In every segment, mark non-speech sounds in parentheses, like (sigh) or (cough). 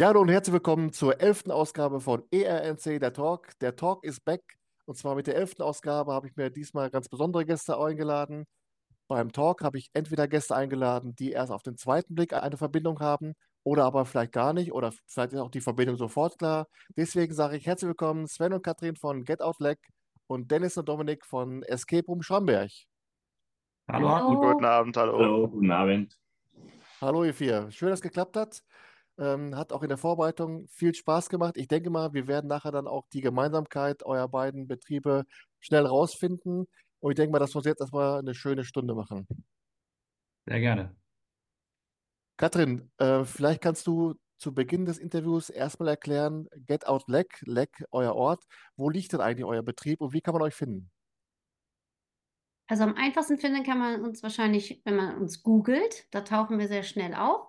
Ja, hallo und herzlich willkommen zur elften Ausgabe von ERNC, der Talk. Der Talk ist back. Und zwar mit der elften Ausgabe habe ich mir diesmal ganz besondere Gäste eingeladen. Beim Talk habe ich entweder Gäste eingeladen, die erst auf den zweiten Blick eine Verbindung haben oder aber vielleicht gar nicht oder vielleicht ist auch die Verbindung sofort klar. Deswegen sage ich herzlich willkommen Sven und Katrin von Get Out Leg und Dennis und Dominik von Escape Room Schramberg. Hallo, hallo. Guten Abend, hallo. Hallo, guten Abend. Hallo ihr vier. Schön, dass es geklappt hat. Ähm, hat auch in der Vorbereitung viel Spaß gemacht. Ich denke mal, wir werden nachher dann auch die Gemeinsamkeit eurer beiden Betriebe schnell rausfinden. Und ich denke mal, dass wir uns jetzt erstmal eine schöne Stunde machen. Sehr gerne. Katrin, äh, vielleicht kannst du zu Beginn des Interviews erstmal erklären, Get Out Leg, Leg, euer Ort. Wo liegt denn eigentlich euer Betrieb und wie kann man euch finden? Also am einfachsten finden kann man uns wahrscheinlich, wenn man uns googelt, da tauchen wir sehr schnell auf.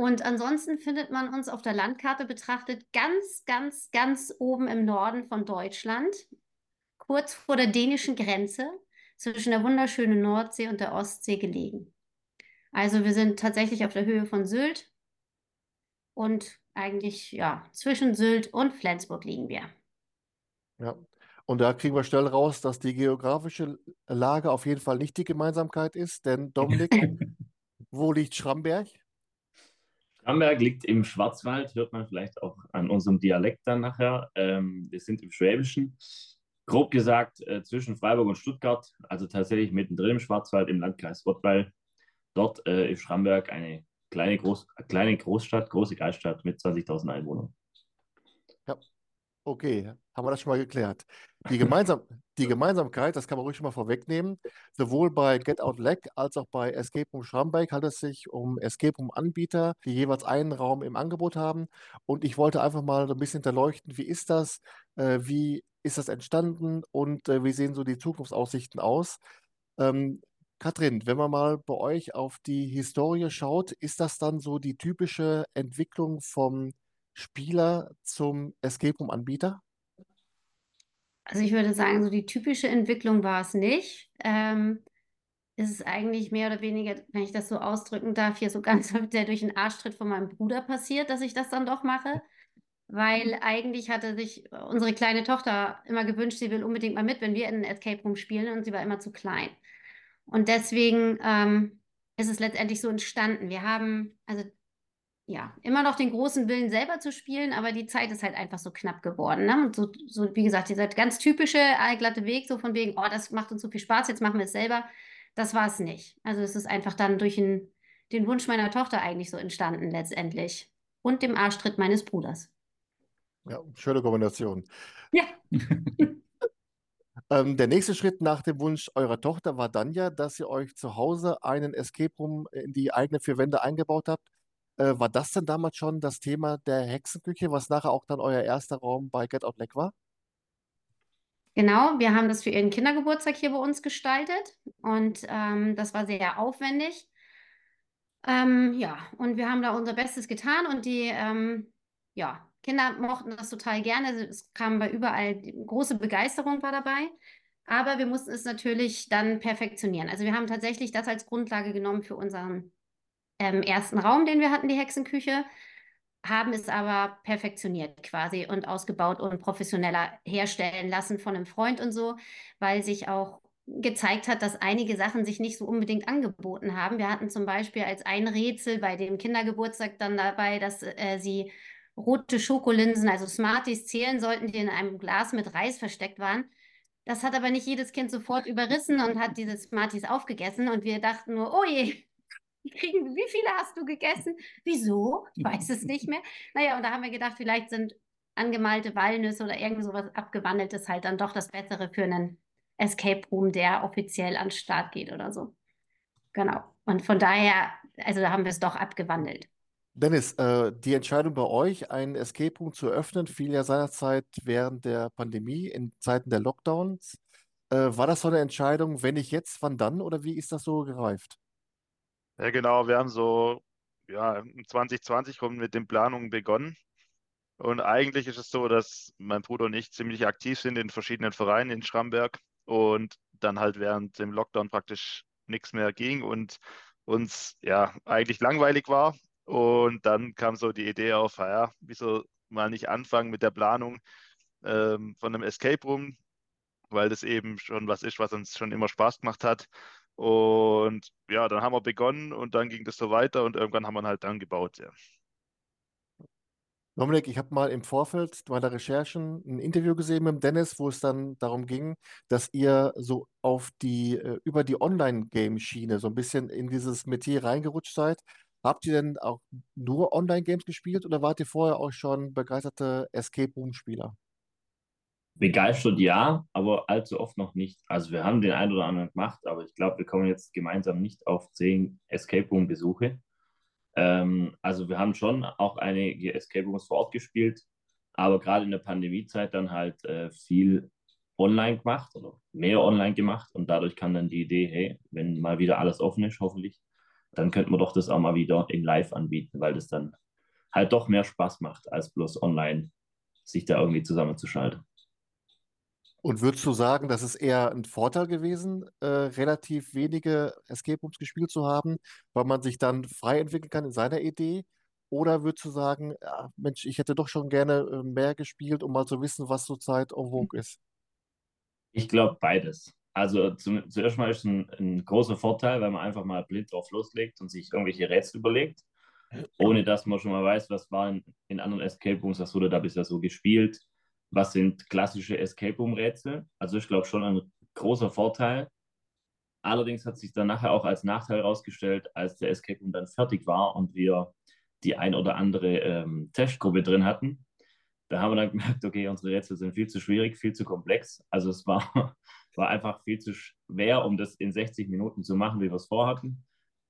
Und ansonsten findet man uns auf der Landkarte betrachtet ganz, ganz, ganz oben im Norden von Deutschland, kurz vor der dänischen Grenze, zwischen der wunderschönen Nordsee und der Ostsee gelegen. Also wir sind tatsächlich auf der Höhe von Sylt und eigentlich ja zwischen Sylt und Flensburg liegen wir. Ja, und da kriegen wir schnell raus, dass die geografische Lage auf jeden Fall nicht die Gemeinsamkeit ist, denn Dominik, (laughs) wo liegt Schramberg? Schramberg liegt im Schwarzwald, hört man vielleicht auch an unserem Dialekt dann nachher. Ähm, wir sind im Schwäbischen. Grob gesagt äh, zwischen Freiburg und Stuttgart, also tatsächlich mittendrin im Schwarzwald im Landkreis Rottweil. Dort äh, ist Schramberg eine kleine, Groß kleine Großstadt, große Kreisstadt mit 20.000 Einwohnern. Ja, okay, haben wir das schon mal geklärt. Die, Gemeinsam die Gemeinsamkeit, das kann man ruhig schon mal vorwegnehmen, sowohl bei Get Out Leg als auch bei Escape Room Schramberg handelt es sich um Escape Room Anbieter, die jeweils einen Raum im Angebot haben. Und ich wollte einfach mal so ein bisschen hinterleuchten, wie ist das, äh, wie ist das entstanden und äh, wie sehen so die Zukunftsaussichten aus. Ähm, Katrin, wenn man mal bei euch auf die Historie schaut, ist das dann so die typische Entwicklung vom Spieler zum Escape Room Anbieter? Also ich würde sagen, so die typische Entwicklung war es nicht. Ähm, es ist eigentlich mehr oder weniger, wenn ich das so ausdrücken darf, hier so ganz (laughs) der durch den Arschtritt von meinem Bruder passiert, dass ich das dann doch mache. Weil eigentlich hatte sich unsere kleine Tochter immer gewünscht, sie will unbedingt mal mit, wenn wir in einen Escape Room spielen und sie war immer zu klein. Und deswegen ähm, ist es letztendlich so entstanden. Wir haben, also ja, immer noch den großen Willen selber zu spielen, aber die Zeit ist halt einfach so knapp geworden. Ne? Und so, so, wie gesagt, dieser ganz typische allglatte Weg, so von wegen, oh, das macht uns so viel Spaß, jetzt machen wir es selber. Das war es nicht. Also es ist einfach dann durch den, den Wunsch meiner Tochter eigentlich so entstanden letztendlich. Und dem Arschtritt meines Bruders. Ja, schöne Kombination. Ja. (laughs) ähm, der nächste Schritt nach dem Wunsch eurer Tochter war dann ja, dass ihr euch zu Hause einen Escape Room in die eigene vier Wände eingebaut habt äh, war das denn damals schon das Thema der Hexenküche, was nachher auch dann euer erster Raum bei Get Out Leg war? Genau, wir haben das für ihren Kindergeburtstag hier bei uns gestaltet und ähm, das war sehr aufwendig. Ähm, ja, und wir haben da unser Bestes getan und die ähm, ja, Kinder mochten das total gerne. Es kam bei überall große Begeisterung war dabei. Aber wir mussten es natürlich dann perfektionieren. Also wir haben tatsächlich das als Grundlage genommen für unseren ähm, ersten Raum, den wir hatten, die Hexenküche, haben es aber perfektioniert quasi und ausgebaut und professioneller herstellen lassen von einem Freund und so, weil sich auch gezeigt hat, dass einige Sachen sich nicht so unbedingt angeboten haben. Wir hatten zum Beispiel als ein Rätsel bei dem Kindergeburtstag dann dabei, dass äh, sie rote Schokolinsen, also Smarties, zählen sollten, die in einem Glas mit Reis versteckt waren. Das hat aber nicht jedes Kind sofort überrissen und hat diese Smarties aufgegessen. Und wir dachten nur, oh je, kriegen, wie viele hast du gegessen? Wieso? Ich weiß es nicht mehr. Naja, und da haben wir gedacht, vielleicht sind angemalte Walnüsse oder irgend sowas abgewandeltes halt dann doch das Bessere für einen Escape Room, der offiziell an den Start geht oder so. Genau. Und von daher, also da haben wir es doch abgewandelt. Dennis, äh, die Entscheidung bei euch, einen Escape Room zu öffnen, fiel ja seinerzeit während der Pandemie, in Zeiten der Lockdowns. Äh, war das so eine Entscheidung, wenn nicht jetzt, wann dann? Oder wie ist das so gereift? Ja, genau, wir haben so, ja, 2020 rum mit den Planungen begonnen. Und eigentlich ist es so, dass mein Bruder und ich ziemlich aktiv sind in verschiedenen Vereinen in Schramberg und dann halt während dem Lockdown praktisch nichts mehr ging und uns ja eigentlich langweilig war. Und dann kam so die Idee auf, ja, wieso mal nicht anfangen mit der Planung ähm, von einem Escape Room, weil das eben schon was ist, was uns schon immer Spaß gemacht hat. Und ja, dann haben wir begonnen und dann ging das so weiter und irgendwann haben wir halt dann gebaut. Ja. Dominik, ich habe mal im Vorfeld meiner Recherchen ein Interview gesehen mit Dennis, wo es dann darum ging, dass ihr so auf die, äh, über die Online-Game-Schiene so ein bisschen in dieses Metier reingerutscht seid. Habt ihr denn auch nur Online-Games gespielt oder wart ihr vorher auch schon begeisterte Escape Room-Spieler? Begeistert ja, aber allzu oft noch nicht. Also wir haben den einen oder anderen gemacht, aber ich glaube, wir kommen jetzt gemeinsam nicht auf zehn Escape Room-Besuche. Ähm, also wir haben schon auch einige Escape Rooms vor Ort gespielt, aber gerade in der Pandemiezeit dann halt äh, viel online gemacht oder mehr online gemacht und dadurch kam dann die Idee, hey, wenn mal wieder alles offen ist, hoffentlich, dann könnte man doch das auch mal wieder in Live anbieten, weil das dann halt doch mehr Spaß macht, als bloß online sich da irgendwie zusammenzuschalten. Und würdest du sagen, das ist eher ein Vorteil gewesen, äh, relativ wenige Escape Rooms gespielt zu haben, weil man sich dann frei entwickeln kann in seiner Idee? Oder würdest du sagen, ja, Mensch, ich hätte doch schon gerne äh, mehr gespielt, um mal zu wissen, was zurzeit en vogue ist? Ich glaube beides. Also zum, zuerst mal ist ein, ein großer Vorteil, weil man einfach mal blind drauf loslegt und sich irgendwelche Rätsel überlegt, ohne dass man schon mal weiß, was war in, in anderen Escape Rooms, was wurde da bisher so gespielt was sind klassische Escape Room Rätsel. Also ich glaube schon ein großer Vorteil. Allerdings hat sich dann nachher auch als Nachteil herausgestellt, als der Escape Room dann fertig war und wir die ein oder andere ähm, Testgruppe drin hatten. Da haben wir dann gemerkt, okay, unsere Rätsel sind viel zu schwierig, viel zu komplex. Also es war, (laughs) war einfach viel zu schwer, um das in 60 Minuten zu machen, wie wir es vorhatten.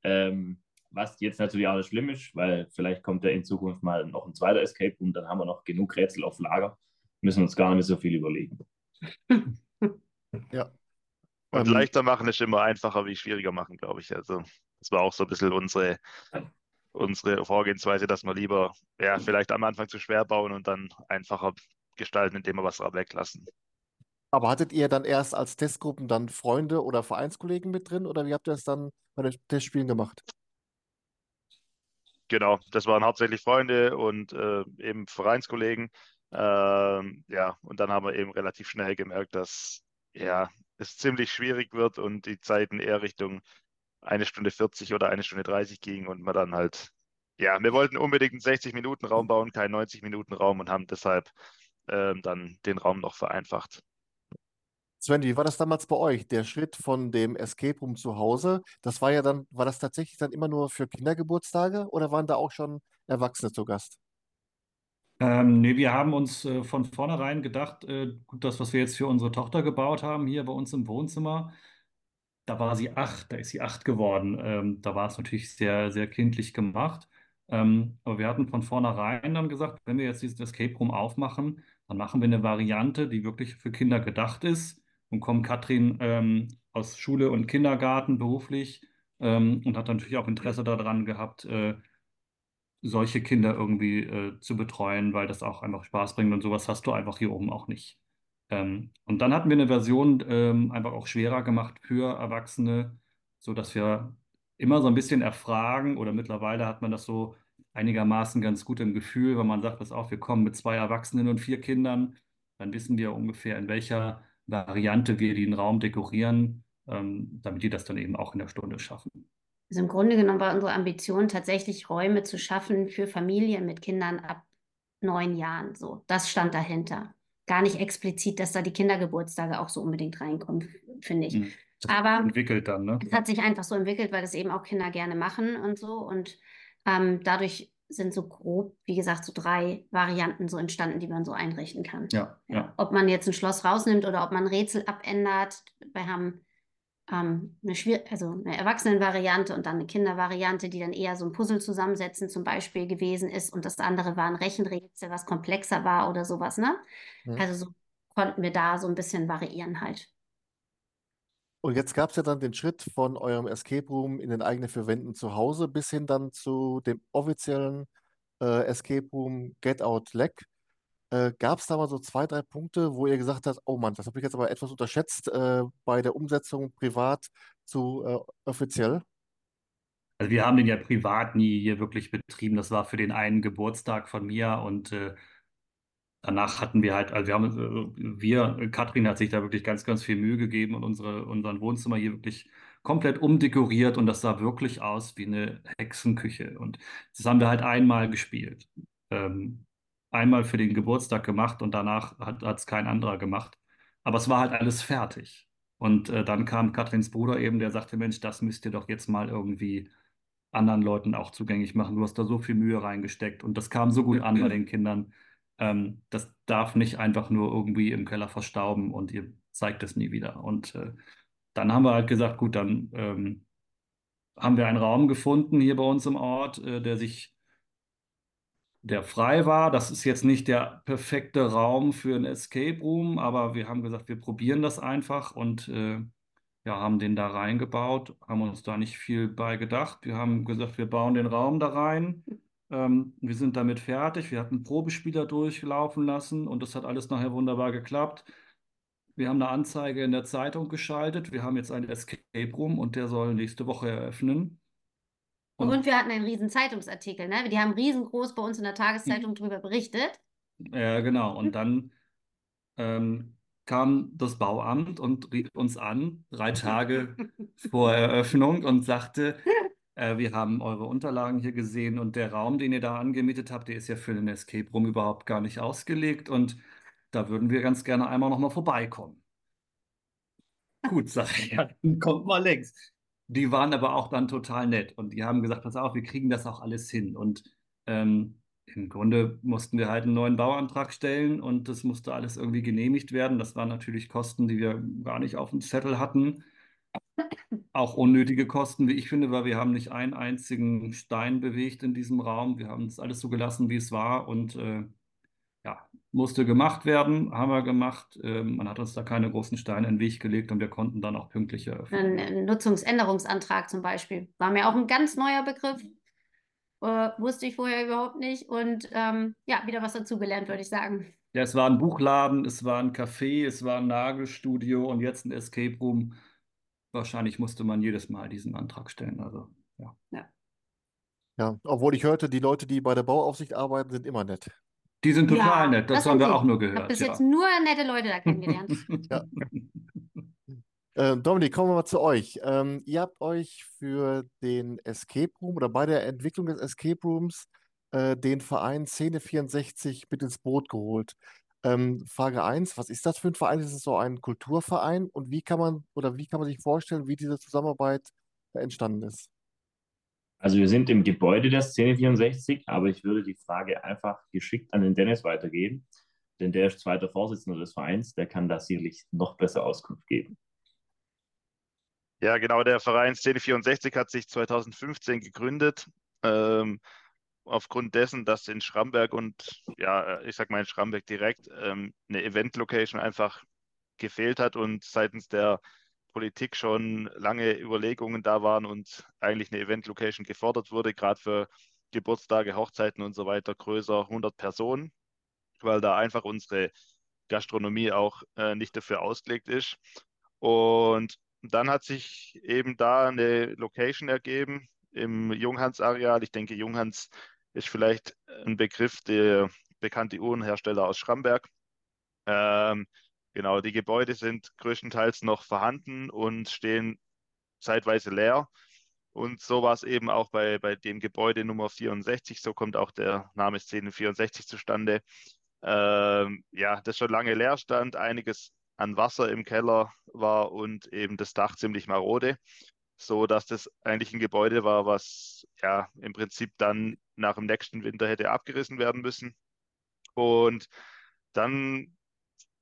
Ähm, was jetzt natürlich auch nicht schlimm ist, weil vielleicht kommt ja in Zukunft mal noch ein zweiter Escape Room, dann haben wir noch genug Rätsel auf Lager müssen wir uns gar nicht so viel überlegen. (laughs) Ja. Und Ähm, leichter machen ist immer einfacher wie schwieriger machen, glaube ich. Also das war auch so ein bisschen unsere, unsere Vorgehensweise, dass wir lieber ja, vielleicht am Anfang zu schwer bauen und dann einfacher gestalten, indem wir was weglassen. Aber hattet ihr dann erst als Testgruppen dann Freunde oder Vereinskollegen mit drin oder wie habt ihr das dann bei den Testspielen gemacht? Genau, das waren hauptsächlich Freunde und äh, eben Vereinskollegen. Ähm, ja, und dann haben wir eben relativ schnell gemerkt, dass ja, es ziemlich schwierig wird und die Zeiten eher Richtung eine Stunde 40 oder eine Stunde 30 gingen und man dann halt, ja, wir wollten unbedingt einen 60-Minuten-Raum bauen, keinen 90-Minuten-Raum und haben deshalb ähm, dann den Raum noch vereinfacht. Sven, wie war das damals bei euch? Der Schritt von dem Escape Room zu Hause, das war ja dann, war das tatsächlich dann immer nur für Kindergeburtstage oder waren da auch schon Erwachsene zu Gast? Ähm, nee, wir haben uns äh, von vornherein gedacht, äh, das, was wir jetzt für unsere Tochter gebaut haben, hier bei uns im Wohnzimmer, da war sie acht, da ist sie acht geworden. Ähm, da war es natürlich sehr, sehr kindlich gemacht. Ähm, aber wir hatten von vornherein dann gesagt, wenn wir jetzt dieses Escape Room aufmachen, dann machen wir eine Variante, die wirklich für Kinder gedacht ist. Und kommt Katrin ähm, aus Schule und Kindergarten beruflich ähm, und hat natürlich auch Interesse daran gehabt, äh, solche Kinder irgendwie äh, zu betreuen, weil das auch einfach Spaß bringt und sowas hast du einfach hier oben auch nicht. Ähm, und dann hatten wir eine Version ähm, einfach auch schwerer gemacht für Erwachsene, sodass wir immer so ein bisschen erfragen oder mittlerweile hat man das so einigermaßen ganz gut im Gefühl, wenn man sagt, pass auf, wir kommen mit zwei Erwachsenen und vier Kindern, dann wissen wir ungefähr, in welcher Variante wir den Raum dekorieren, ähm, damit die das dann eben auch in der Stunde schaffen. Also im Grunde genommen war unsere Ambition tatsächlich Räume zu schaffen für Familien mit Kindern ab neun Jahren. So, das stand dahinter. Gar nicht explizit, dass da die Kindergeburtstage auch so unbedingt reinkommen, finde ich. Mhm. Aber entwickelt dann, ne? es hat sich einfach so entwickelt, weil das eben auch Kinder gerne machen und so. Und ähm, dadurch sind so grob, wie gesagt, so drei Varianten so entstanden, die man so einrichten kann. Ja, Ja. ja. Ob man jetzt ein Schloss rausnimmt oder ob man ein Rätsel abändert. Wir haben ähm, eine, Schwier also eine Erwachsenenvariante und dann eine Kindervariante, die dann eher so ein Puzzle zusammensetzen zum Beispiel gewesen ist. Und das andere war ein Rechenrätsel, was komplexer war oder sowas, ne? Mhm. Also so konnten wir da so ein bisschen variieren halt. Und jetzt gab es ja dann den Schritt von eurem Escape Room in den eigenen vier Wänden zu Hause bis hin dann zu dem offiziellen äh, Escape Room Get Out Leck. Äh, gab es da mal so zwei, drei Punkte, wo ihr gesagt habt, oh Mann, das habe ich jetzt aber etwas unterschätzt äh, bei der Umsetzung privat zu äh, offiziell? Also wir haben den ja privat nie hier wirklich betrieben. Das war für den einen Geburtstag von mir und äh, danach hatten wir halt, also wir haben, äh, wir, Katrin hat sich da wirklich ganz, ganz viel Mühe gegeben und unsere, unseren Wohnzimmer hier wirklich komplett umdekoriert und das sah wirklich aus wie eine Hexenküche. Und das haben wir halt einmal gespielt. Ähm, einmal für den Geburtstag gemacht und danach hat es kein anderer gemacht. Aber es war halt alles fertig. Und äh, dann kam Katrins Bruder eben, der sagte, Mensch, das müsst ihr doch jetzt mal irgendwie anderen Leuten auch zugänglich machen. Du hast da so viel Mühe reingesteckt und das kam so gut an bei den Kindern. Ähm, das darf nicht einfach nur irgendwie im Keller verstauben und ihr zeigt es nie wieder. Und äh, dann haben wir halt gesagt, gut, dann ähm, haben wir einen Raum gefunden hier bei uns im Ort, äh, der sich der frei war. Das ist jetzt nicht der perfekte Raum für ein Escape Room, aber wir haben gesagt, wir probieren das einfach und äh, ja, haben den da reingebaut, haben uns da nicht viel bei gedacht. Wir haben gesagt, wir bauen den Raum da rein. Ähm, wir sind damit fertig. Wir hatten Probespieler durchlaufen lassen und das hat alles nachher wunderbar geklappt. Wir haben eine Anzeige in der Zeitung geschaltet. Wir haben jetzt einen Escape Room und der soll nächste Woche eröffnen. Und, und wir hatten einen riesen Zeitungsartikel, ne? Die haben riesengroß bei uns in der Tageszeitung darüber berichtet. Ja, genau. Und dann ähm, kam das Bauamt und rief uns an, drei Tage vor Eröffnung, und sagte, äh, wir haben eure Unterlagen hier gesehen und der Raum, den ihr da angemietet habt, der ist ja für den Escape Room überhaupt gar nicht ausgelegt und da würden wir ganz gerne einmal nochmal vorbeikommen. Gut, sag ich, ja, dann kommt mal längst. Die waren aber auch dann total nett und die haben gesagt, pass auf, wir kriegen das auch alles hin. Und ähm, im Grunde mussten wir halt einen neuen Bauantrag stellen und das musste alles irgendwie genehmigt werden. Das waren natürlich Kosten, die wir gar nicht auf dem Zettel hatten. Auch unnötige Kosten, wie ich finde, weil wir haben nicht einen einzigen Stein bewegt in diesem Raum. Wir haben es alles so gelassen, wie es war und äh, ja, musste gemacht werden, haben wir gemacht. Ähm, man hat uns da keine großen Steine in den Weg gelegt und wir konnten dann auch pünktlich eröffnen. Ein Nutzungsänderungsantrag zum Beispiel war mir auch ein ganz neuer Begriff. Äh, wusste ich vorher überhaupt nicht. Und ähm, ja, wieder was dazugelernt, würde ich sagen. Ja, es war ein Buchladen, es war ein Café, es war ein Nagelstudio und jetzt ein Escape Room. Wahrscheinlich musste man jedes Mal diesen Antrag stellen. Also, ja. Ja. Ja, obwohl ich hörte, die Leute, die bei der Bauaufsicht arbeiten, sind immer nett. Die sind total Ja, nett, das das haben wir auch nur Ich habe gehört. bis Ja. jetzt nur nette Leute da kennengelernt. (laughs) Ja. Äh, Dominik, kommen wir mal zu euch. Ähm, ihr habt euch für den Escape Room oder bei der Entwicklung des Escape Rooms äh, den Verein Szene 64 mit ins Boot geholt. Ähm, Frage 1, was ist das für ein Verein? Ist es so ein Kulturverein? Und wie kann man oder wie kann man sich vorstellen, wie diese Zusammenarbeit entstanden ist? Also wir sind im Gebäude der Szene 64, aber ich würde die Frage einfach geschickt an den Dennis weitergeben, denn der ist zweiter Vorsitzender des Vereins, der kann da sicherlich noch besser Auskunft geben. Ja, genau, der Verein Szene 64 hat sich 2015 gegründet, ähm, aufgrund dessen, dass in Schramberg und ja, ich sag mal in Schramberg direkt ähm, eine Event-Location einfach gefehlt hat und seitens der Politik schon lange Überlegungen da waren und eigentlich eine Event-Location gefordert wurde, gerade für Geburtstage, Hochzeiten und so weiter, größer 100 Personen, weil da einfach unsere Gastronomie auch äh, nicht dafür ausgelegt ist. Und dann hat sich eben da eine Location ergeben im Junghans-Areal. Ich denke, Junghans ist vielleicht ein Begriff, der bekannte Uhrenhersteller aus Schramberg. Ähm, genau, die Gebäude sind größtenteils noch vorhanden und stehen zeitweise leer. Und so war es eben auch bei, bei dem Gebäude Nummer 64. So kommt auch der Name Szene 64 zustande. Ähm, ja, das schon lange leer stand, einiges an Wasser im Keller war und eben das Dach ziemlich marode, so dass das eigentlich ein Gebäude war, was ja im Prinzip dann nach dem nächsten Winter hätte abgerissen werden müssen. Und dann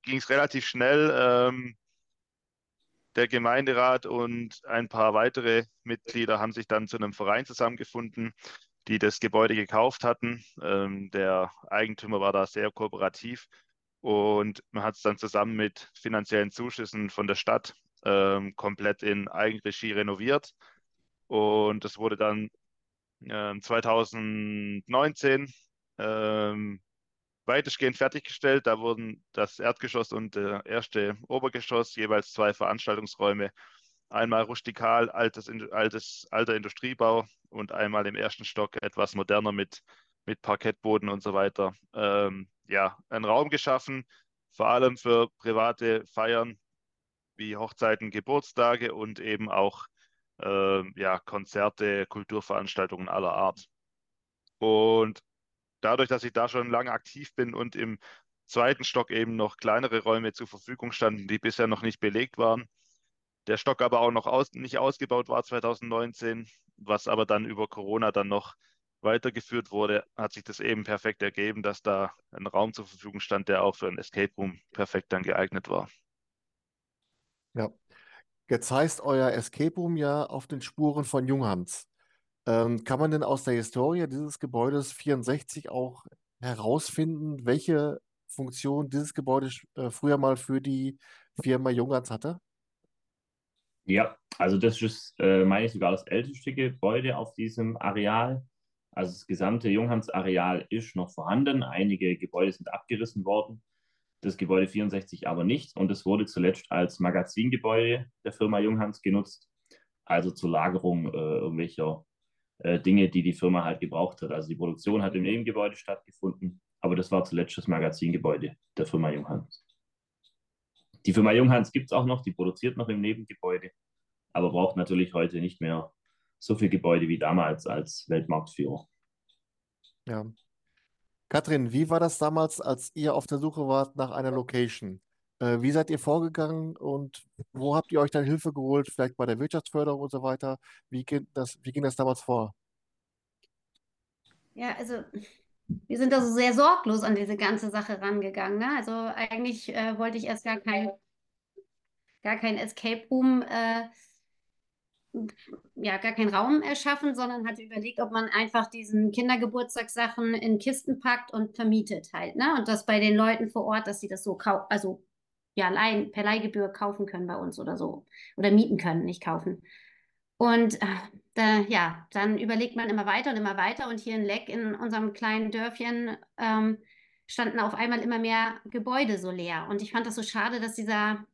ging es relativ schnell. Ähm, der Gemeinderat und ein paar weitere Mitglieder haben sich dann zu einem Verein zusammengefunden, die das Gebäude gekauft hatten. Ähm, der Eigentümer war da sehr kooperativ und man hat es dann zusammen mit finanziellen Zuschüssen von der Stadt ähm, komplett in Eigenregie renoviert. Und das wurde dann ähm, 2019 ähm, weitestgehend fertiggestellt. Da wurden das Erdgeschoss und der erste Obergeschoss, jeweils zwei Veranstaltungsräume, Einmal rustikal, altes, altes, alter Industriebau und einmal im ersten Stock etwas moderner mit, mit Parkettboden und so weiter. Ähm, ja, einen Raum geschaffen, vor allem für private Feiern wie Hochzeiten, Geburtstage und eben auch äh, ja, Konzerte, Kulturveranstaltungen aller Art. Und dadurch, dass ich da schon lange aktiv bin und im zweiten Stock eben noch kleinere Räume zur Verfügung standen, die bisher noch nicht belegt waren, der Stock aber auch noch aus, nicht ausgebaut war 2019, was aber dann über Corona dann noch weitergeführt wurde, hat sich das eben perfekt ergeben, dass da ein Raum zur Verfügung stand, der auch für ein Escape Room perfekt dann geeignet war. Ja, jetzt heißt euer Escape Room ja auf den Spuren von Junghans. Ähm, kann man denn aus der Historie dieses Gebäudes 64 auch herausfinden, welche Funktion dieses Gebäude äh, früher mal für die Firma Junghans hatte? Ja, also das ist, äh, meine ich, sogar das älteste Gebäude auf diesem Areal. Also das gesamte Junghans-Areal ist noch vorhanden. Einige Gebäude sind abgerissen worden. Das Gebäude 64 aber nicht. Und es wurde zuletzt als Magazingebäude der Firma Junghans genutzt. Also zur Lagerung äh, irgendwelcher äh, Dinge, die die Firma halt gebraucht hat. Also die Produktion hat im Nebengebäude stattgefunden. Aber das war zuletzt das Magazingebäude der Firma Junghans. Die Firma Junghans gibt es auch noch, die produziert noch im Nebengebäude, aber braucht natürlich heute nicht mehr so viel Gebäude wie damals als Weltmarktführer. Ja. Katrin, wie war das damals, als ihr auf der Suche wart nach einer Location? Äh, wie seid ihr vorgegangen und wo habt ihr euch dann Hilfe geholt? Vielleicht bei der Wirtschaftsförderung und so weiter. Wie ging das, wie ging das damals vor? Ja, also wir sind da so sehr sorglos an diese ganze Sache rangegangen. Ne? Also eigentlich äh, wollte ich erst gar kein, gar kein Escape Room, äh, ja, gar keinen Raum erschaffen, sondern hatte überlegt, ob man einfach diesen Kindergeburtstagssachen in Kisten packt und vermietet halt. Ne? Und das bei den Leuten vor Ort, dass sie das so also ja, Leih per Leihgebühr kaufen können bei uns oder so. Oder mieten können, nicht kaufen. Und äh, da, ja, dann überlegt man immer weiter und immer weiter. Und hier in Leck, in unserem kleinen Dörfchen, ähm, standen auf einmal immer mehr Gebäude so leer. Und ich fand das so schade, dass dieser,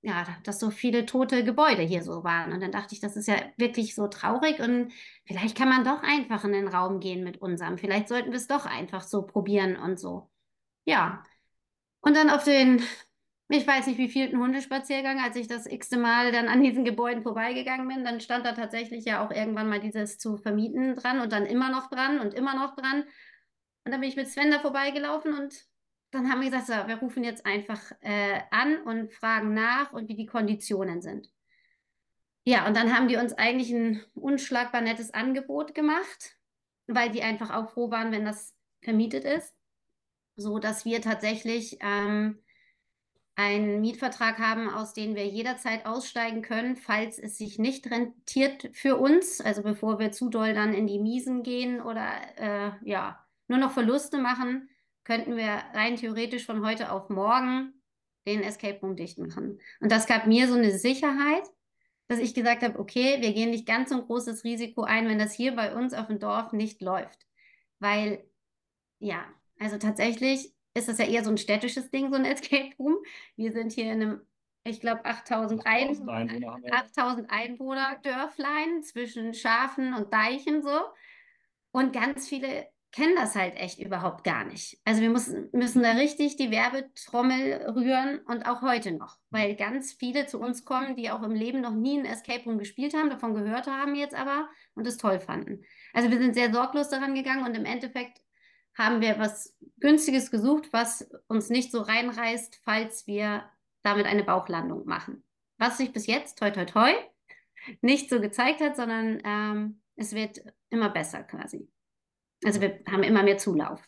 ja, dass so viele tote Gebäude hier so waren. Und dann dachte ich, das ist ja wirklich so traurig. Und vielleicht kann man doch einfach in den Raum gehen mit unserem. Vielleicht sollten wir es doch einfach so probieren und so. Ja. Und dann auf den ich weiß nicht, wie viel ein Hundespaziergang, als ich das x-te Mal dann an diesen Gebäuden vorbeigegangen bin, dann stand da tatsächlich ja auch irgendwann mal dieses zu vermieten dran und dann immer noch dran und immer noch dran. Und dann bin ich mit Sven da vorbeigelaufen und dann haben wir gesagt, so, wir rufen jetzt einfach äh, an und fragen nach und wie die Konditionen sind. Ja, und dann haben die uns eigentlich ein unschlagbar nettes Angebot gemacht, weil die einfach auch froh waren, wenn das vermietet ist, so dass wir tatsächlich ähm, einen Mietvertrag haben, aus dem wir jederzeit aussteigen können, falls es sich nicht rentiert für uns, also bevor wir zu doll dann in die Miesen gehen oder äh, ja, nur noch Verluste machen, könnten wir rein theoretisch von heute auf morgen den Escape Room dicht machen. Und das gab mir so eine Sicherheit, dass ich gesagt habe, okay, wir gehen nicht ganz so ein großes Risiko ein, wenn das hier bei uns auf dem Dorf nicht läuft. Weil, ja, also tatsächlich ist das ja eher so ein städtisches Ding, so ein (laughs) Escape Room. Wir sind hier in einem, ich glaube, 8000 Einwohner, Einwohner, 8000 Einwohner Dörflein zwischen Schafen und Deichen so. Und ganz viele kennen das halt echt überhaupt gar nicht. Also wir müssen, müssen da richtig die Werbetrommel rühren und auch heute noch, weil ganz viele zu uns kommen, die auch im Leben noch nie ein Escape Room gespielt haben, davon gehört haben jetzt aber und es toll fanden. Also wir sind sehr sorglos daran gegangen und im Endeffekt haben wir was Günstiges gesucht, was uns nicht so reinreißt, falls wir damit eine Bauchlandung machen. Was sich bis jetzt, toi, toi, toi, nicht so gezeigt hat, sondern ähm, es wird immer besser quasi. Also wir haben immer mehr Zulauf.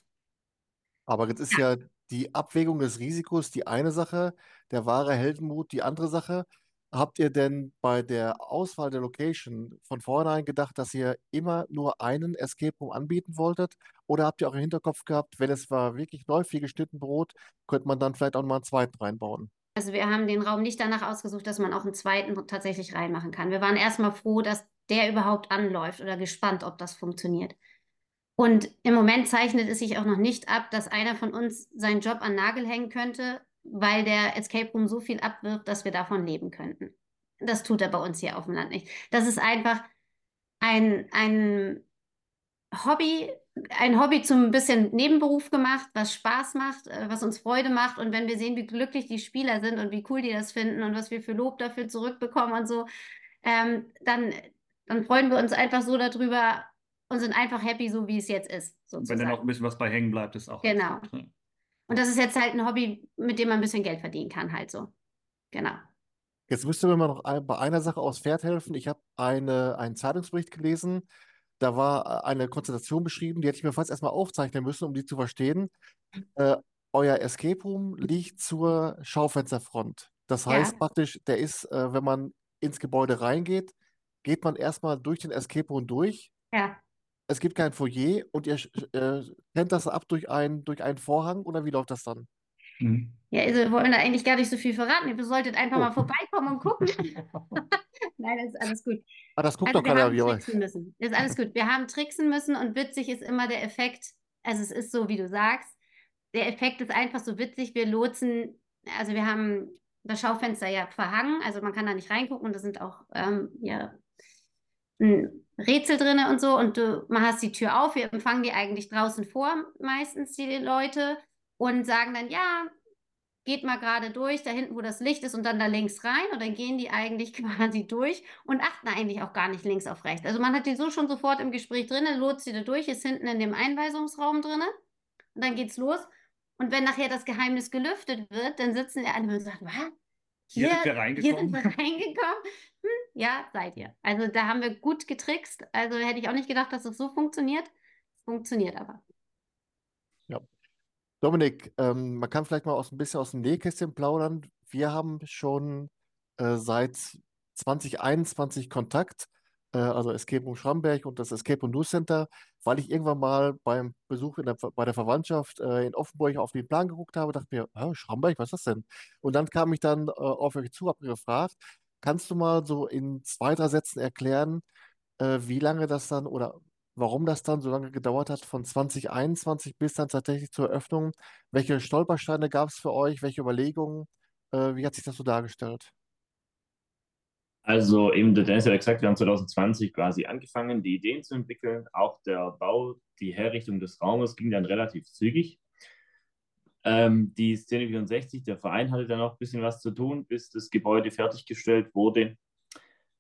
Aber jetzt ist ja. ja die Abwägung des Risikos die eine Sache, der wahre Heldenmut die andere Sache. Habt ihr denn bei der Auswahl der Location von vornherein gedacht, dass ihr immer nur einen Escape Room anbieten wolltet? Oder habt ihr auch im Hinterkopf gehabt, wenn es war wirklich läuft wie geschnitten Brot, könnte man dann vielleicht auch mal einen zweiten reinbauen? Also wir haben den Raum nicht danach ausgesucht, dass man auch einen zweiten tatsächlich reinmachen kann. Wir waren erstmal froh, dass der überhaupt anläuft oder gespannt, ob das funktioniert. Und im Moment zeichnet es sich auch noch nicht ab, dass einer von uns seinen Job an Nagel hängen könnte, weil der Escape Room so viel abwirft, dass wir davon leben könnten. das tut er bei uns hier auf dem Land nicht. Das ist einfach ein, ein Hobby, ein Hobby zum bisschen Nebenberuf gemacht, was Spaß macht, äh, was uns Freude macht. Und wenn wir sehen, wie glücklich die Spieler sind und wie cool die das finden und was wir für Lob dafür zurückbekommen und so, ähm, dann, dann freuen wir uns einfach so darüber und sind einfach happy, so wie es jetzt ist. Sozusagen. Wenn dann auch ein bisschen was bei hängen bleibt, ist auch. Genau. Gut, ne? Und das ist jetzt halt ein Hobby, mit dem man ein bisschen Geld verdienen kann, halt so. Genau. Jetzt müsste mir mal noch bei einer Sache aus Pferd helfen. Ich habe eine, einen Zeitungsbericht gelesen, da war äh, eine Konstellation beschrieben, die hätte ich mir fast erstmal aufzeichnen müssen, um die zu verstehen. Äh, euer Escape Room liegt zur Schaufensterfront. Das heißt ja. praktisch, der ist, äh, wenn man ins Gebäude reingeht, geht man erstmal durch den Escape Room durch. Ja. Es gibt kein Foyer und ihr äh, kennt das ab durch, ein, durch einen Vorhang oder wie läuft das dann? Mhm. Ja, also wir wollen da eigentlich gar nicht so viel verraten. Ihr solltet einfach oh. mal vorbeikommen und gucken. (laughs) (laughs) Nein, das ist alles gut. Ah, das guckt also, doch keiner, wie müssen. Das ist alles gut. Wir haben tricksen müssen und witzig ist immer der Effekt. Also es ist so, wie du sagst. Der Effekt ist einfach so witzig. Wir lotsen, also wir haben das Schaufenster ja verhangen, also man kann da nicht reingucken und da sind auch ähm, ja, ein Rätsel drin und so und du man hast die Tür auf, wir empfangen die eigentlich draußen vor, meistens die Leute und sagen dann, ja, geht mal gerade durch, da hinten, wo das Licht ist und dann da links rein und dann gehen die eigentlich (laughs) quasi durch und achten eigentlich auch gar nicht links auf rechts. Also man hat die so schon sofort im Gespräch drin, lotst sie da durch, ist hinten in dem Einweisungsraum drin und dann geht's los. Und wenn nachher das Geheimnis gelüftet wird, dann sitzen die alle und sagen, was? Hier, hier, sind wir reingekommen. Hier sind wir reingekommen. Ja, seid ihr. Also da haben wir gut getrickst. Also hätte ich auch nicht gedacht, dass das so funktioniert. Funktioniert aber. Ja. Dominik, ähm, man kann vielleicht mal aus, ein bisschen aus dem Nähkästchen plaudern. Wir haben schon äh, seit 2021 Kontakt, äh, also Escape Room Schramberg und das Escape Room News Center, weil ich irgendwann mal beim Besuch der, bei der Verwandtschaft äh, in Offenburg auf den Plan geguckt habe, dachte mir, Schramberg, was ist das denn? Und dann kam ich dann äh, auf euch zu, habe gefragt, kannst du mal so in zwei, drei Sätzen erklären, äh, wie lange das dann oder warum das dann so lange gedauert hat, von 2021 bis dann tatsächlich zur Eröffnung. Welche Stolpersteine gab es für euch? Welche Überlegungen? Äh, wie hat sich das so dargestellt? Also eben, der Dennis hat gesagt, wir haben 2020 quasi angefangen, die Ideen zu entwickeln. Auch der Bau, die Herrichtung des Raumes ging dann relativ zügig. Ähm, die Szene 64, der Verein hatte dann noch ein bisschen was zu tun, bis das Gebäude fertiggestellt wurde.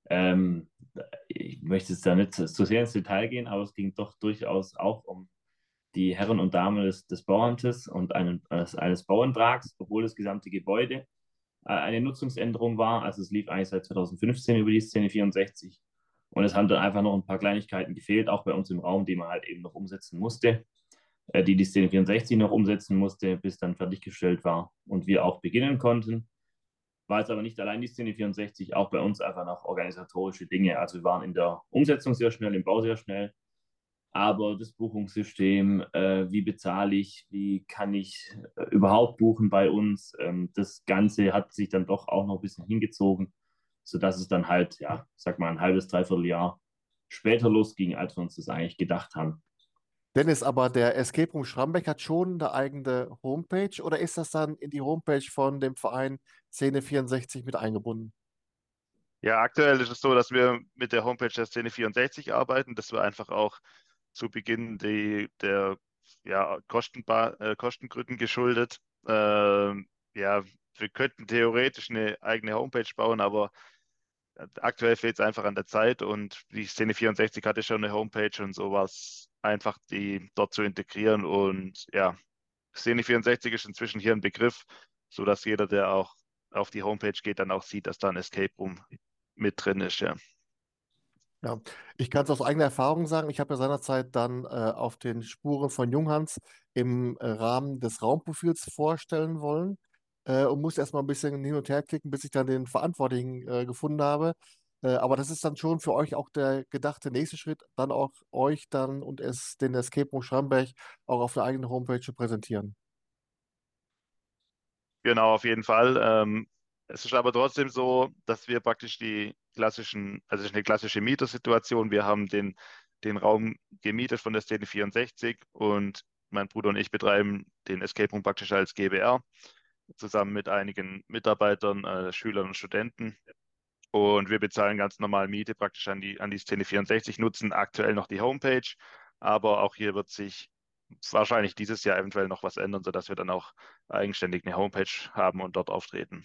Ähm, ich möchte jetzt da nicht zu sehr ins Detail gehen, aber es ging doch durchaus auch um die Herren und Damen des, des Bauamtes und einen, eines Bauantrags, obwohl das gesamte Gebäude äh, eine Nutzungsänderung war. Also es lief eigentlich seit 2015 über die Szene 64 und es haben dann einfach noch ein paar Kleinigkeiten gefehlt, auch bei uns im Raum, die man halt eben noch umsetzen musste, die die Szene 64 noch umsetzen musste, bis dann fertiggestellt war und wir auch beginnen konnten war jetzt aber nicht allein die Szene 64, auch bei uns einfach noch organisatorische Dinge. Also wir waren in der Umsetzung sehr schnell, im Bau sehr schnell, aber das Buchungssystem, äh, wie bezahle ich, wie kann ich äh, überhaupt buchen bei uns, ähm, das Ganze hat sich dann doch auch noch ein bisschen hingezogen, sodass es dann halt, ja, sag mal, ein halbes, dreiviertel Jahr später losging, als wir uns das eigentlich gedacht haben. Dennis, aber der Escape Room Schrambeck hat schon eine eigene Homepage oder ist das dann in die Homepage von dem Verein Szene 64 mit eingebunden? Ja, aktuell ist es so, dass wir mit der Homepage der Szene 64 arbeiten. Das war einfach auch zu Beginn die, der ja, Kostenba äh, Kostengründen geschuldet. Äh, ja, wir könnten theoretisch eine eigene Homepage bauen, aber aktuell fehlt es einfach an der Zeit und die Szene 64 hatte schon eine Homepage und sowas einfach die dort zu integrieren. Und ja, Szene 64 ist inzwischen hier ein Begriff, sodass jeder, der auch auf die Homepage geht, dann auch sieht, dass da ein Escape Room mit drin ist. Ja. Ja, ich kann es aus eigener Erfahrung sagen. Ich habe ja seinerzeit dann äh, auf den Spuren von Junghans im äh, Rahmen des Raumprofils vorstellen wollen äh, und musste erstmal ein bisschen hin und her klicken, bis ich dann den Verantwortlichen äh, gefunden habe. Äh, aber das ist dann schon für euch auch der gedachte nächste Schritt, dann auch euch dann und es den Escape Room Schramberg auch auf der eigenen Homepage zu präsentieren. Genau, auf jeden Fall. Ähm, es ist aber trotzdem so, dass wir praktisch die klassischen, also es ist eine klassische Mietersituation. Wir haben den, den Raum gemietet von der Szene 64 und mein Bruder und ich betreiben den Escape Room praktisch als GBR zusammen mit einigen Mitarbeitern, äh, Schülern und Studenten. Und wir bezahlen ganz normal Miete praktisch an die, an die Szene 64, nutzen aktuell noch die Homepage. Aber auch hier wird sich wahrscheinlich dieses Jahr eventuell noch was ändern, sodass wir dann auch eigenständig eine Homepage haben und dort auftreten.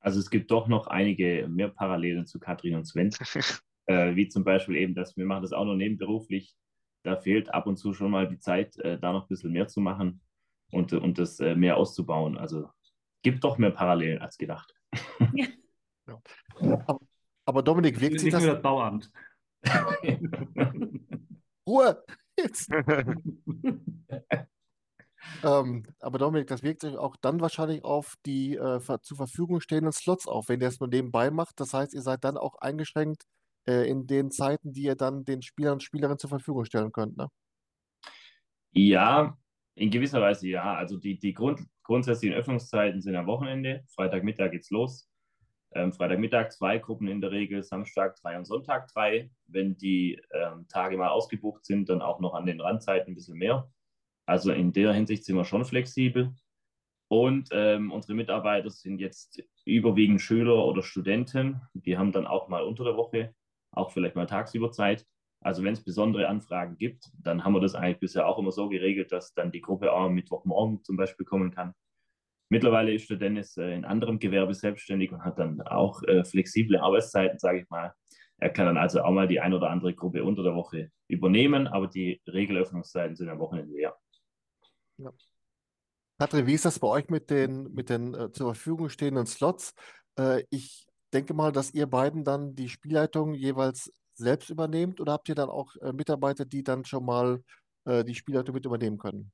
Also es gibt doch noch einige mehr Parallelen zu Katrin und Sven. (laughs) äh, wie zum Beispiel eben, dass wir machen das auch noch nebenberuflich. Da fehlt ab und zu schon mal die Zeit, äh, da noch ein bisschen mehr zu machen und, und das äh, mehr auszubauen. Also gibt doch mehr Parallelen als gedacht. Ja. (laughs) Aber, aber, Dominik, wirkt sich das... Nur das (laughs) Bauamt. Ruhe! Jetzt. (laughs) ähm, aber Dominik, das wirkt sich auch dann wahrscheinlich auf die äh, zur Verfügung stehenden Slots auf, wenn ihr es nur nebenbei macht. Das heißt, ihr seid dann auch eingeschränkt äh, in den Zeiten, die ihr dann den Spielern und Spielerinnen zur Verfügung stellen könnt, ne? Ja, in gewisser Weise ja. Also die, die Grund, grundsätzlichen Öffnungszeiten sind am Wochenende. Freitagmittag geht's los. Ähm, Freitagmittag zwei Gruppen in der Regel, Samstag drei und Sonntag drei. Wenn die ähm, Tage mal ausgebucht sind, dann auch noch an den Randzeiten ein bisschen mehr. Also in der Hinsicht sind wir schon flexibel. Und ähm, unsere Mitarbeiter sind jetzt überwiegend Schüler oder Studenten. Die haben dann auch mal unter der Woche, auch vielleicht mal tagsüber Zeit. Also wenn es besondere Anfragen gibt, dann haben wir das eigentlich bisher auch immer so geregelt, dass dann die Gruppe auch am Mittwochmorgen zum Beispiel kommen kann. Mittlerweile ist der Dennis äh, in anderem Gewerbe selbstständig und hat dann auch äh, flexible Arbeitszeiten, sage ich mal. Er kann dann also auch mal die ein oder andere Gruppe unter der Woche übernehmen, aber die Regelöffnungszeiten sind am Wochenende leer. Ja. Katrin, wie ist das bei euch mit den, mit den äh, zur Verfügung stehenden Slots? Äh, ich denke mal, dass ihr beiden dann die Spielleitung jeweils selbst übernehmt oder habt ihr dann auch äh, Mitarbeiter, die dann schon mal äh, die Spielleitung mit übernehmen können?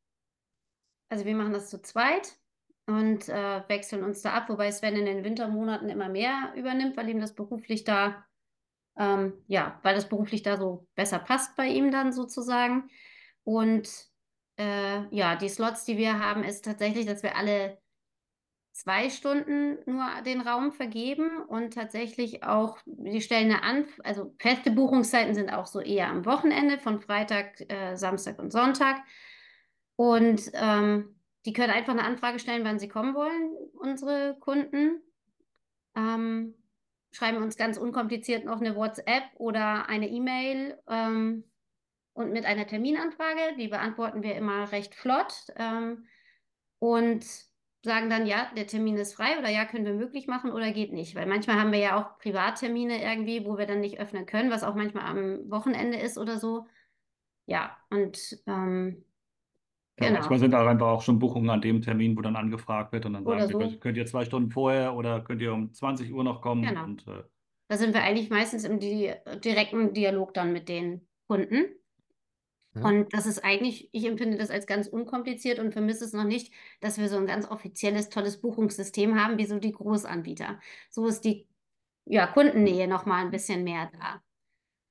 Also wir machen das zu zweit und äh, wechseln uns da ab, wobei Sven in den Wintermonaten immer mehr übernimmt, weil ihm das beruflich da, ähm, ja, weil das beruflich da so besser passt bei ihm dann sozusagen. Und äh, ja, die Slots, die wir haben, ist tatsächlich, dass wir alle zwei Stunden nur den Raum vergeben und tatsächlich auch, die stellen Anf also feste Buchungszeiten sind auch so eher am Wochenende von Freitag, äh, Samstag und Sonntag. Und ähm, die können einfach eine Anfrage stellen, wann sie kommen wollen, unsere Kunden. Ähm, schreiben uns ganz unkompliziert noch eine WhatsApp oder eine E-Mail ähm, und mit einer Terminanfrage. Die beantworten wir immer recht flott ähm, und sagen dann, ja, der Termin ist frei oder ja, können wir möglich machen oder geht nicht. Weil manchmal haben wir ja auch Privattermine irgendwie, wo wir dann nicht öffnen können, was auch manchmal am Wochenende ist oder so. Ja, und ähm, ja, genau. manchmal sind da einfach auch schon Buchungen an dem Termin, wo dann angefragt wird und dann sagen so. könnt, könnt, ihr zwei Stunden vorher oder könnt ihr um 20 Uhr noch kommen? Genau. Und, äh, da sind wir eigentlich meistens im di direkten Dialog dann mit den Kunden. Ja. Und das ist eigentlich, ich empfinde das als ganz unkompliziert und vermisse es noch nicht, dass wir so ein ganz offizielles, tolles Buchungssystem haben, wie so die Großanbieter. So ist die ja, Kundennähe noch mal ein bisschen mehr da.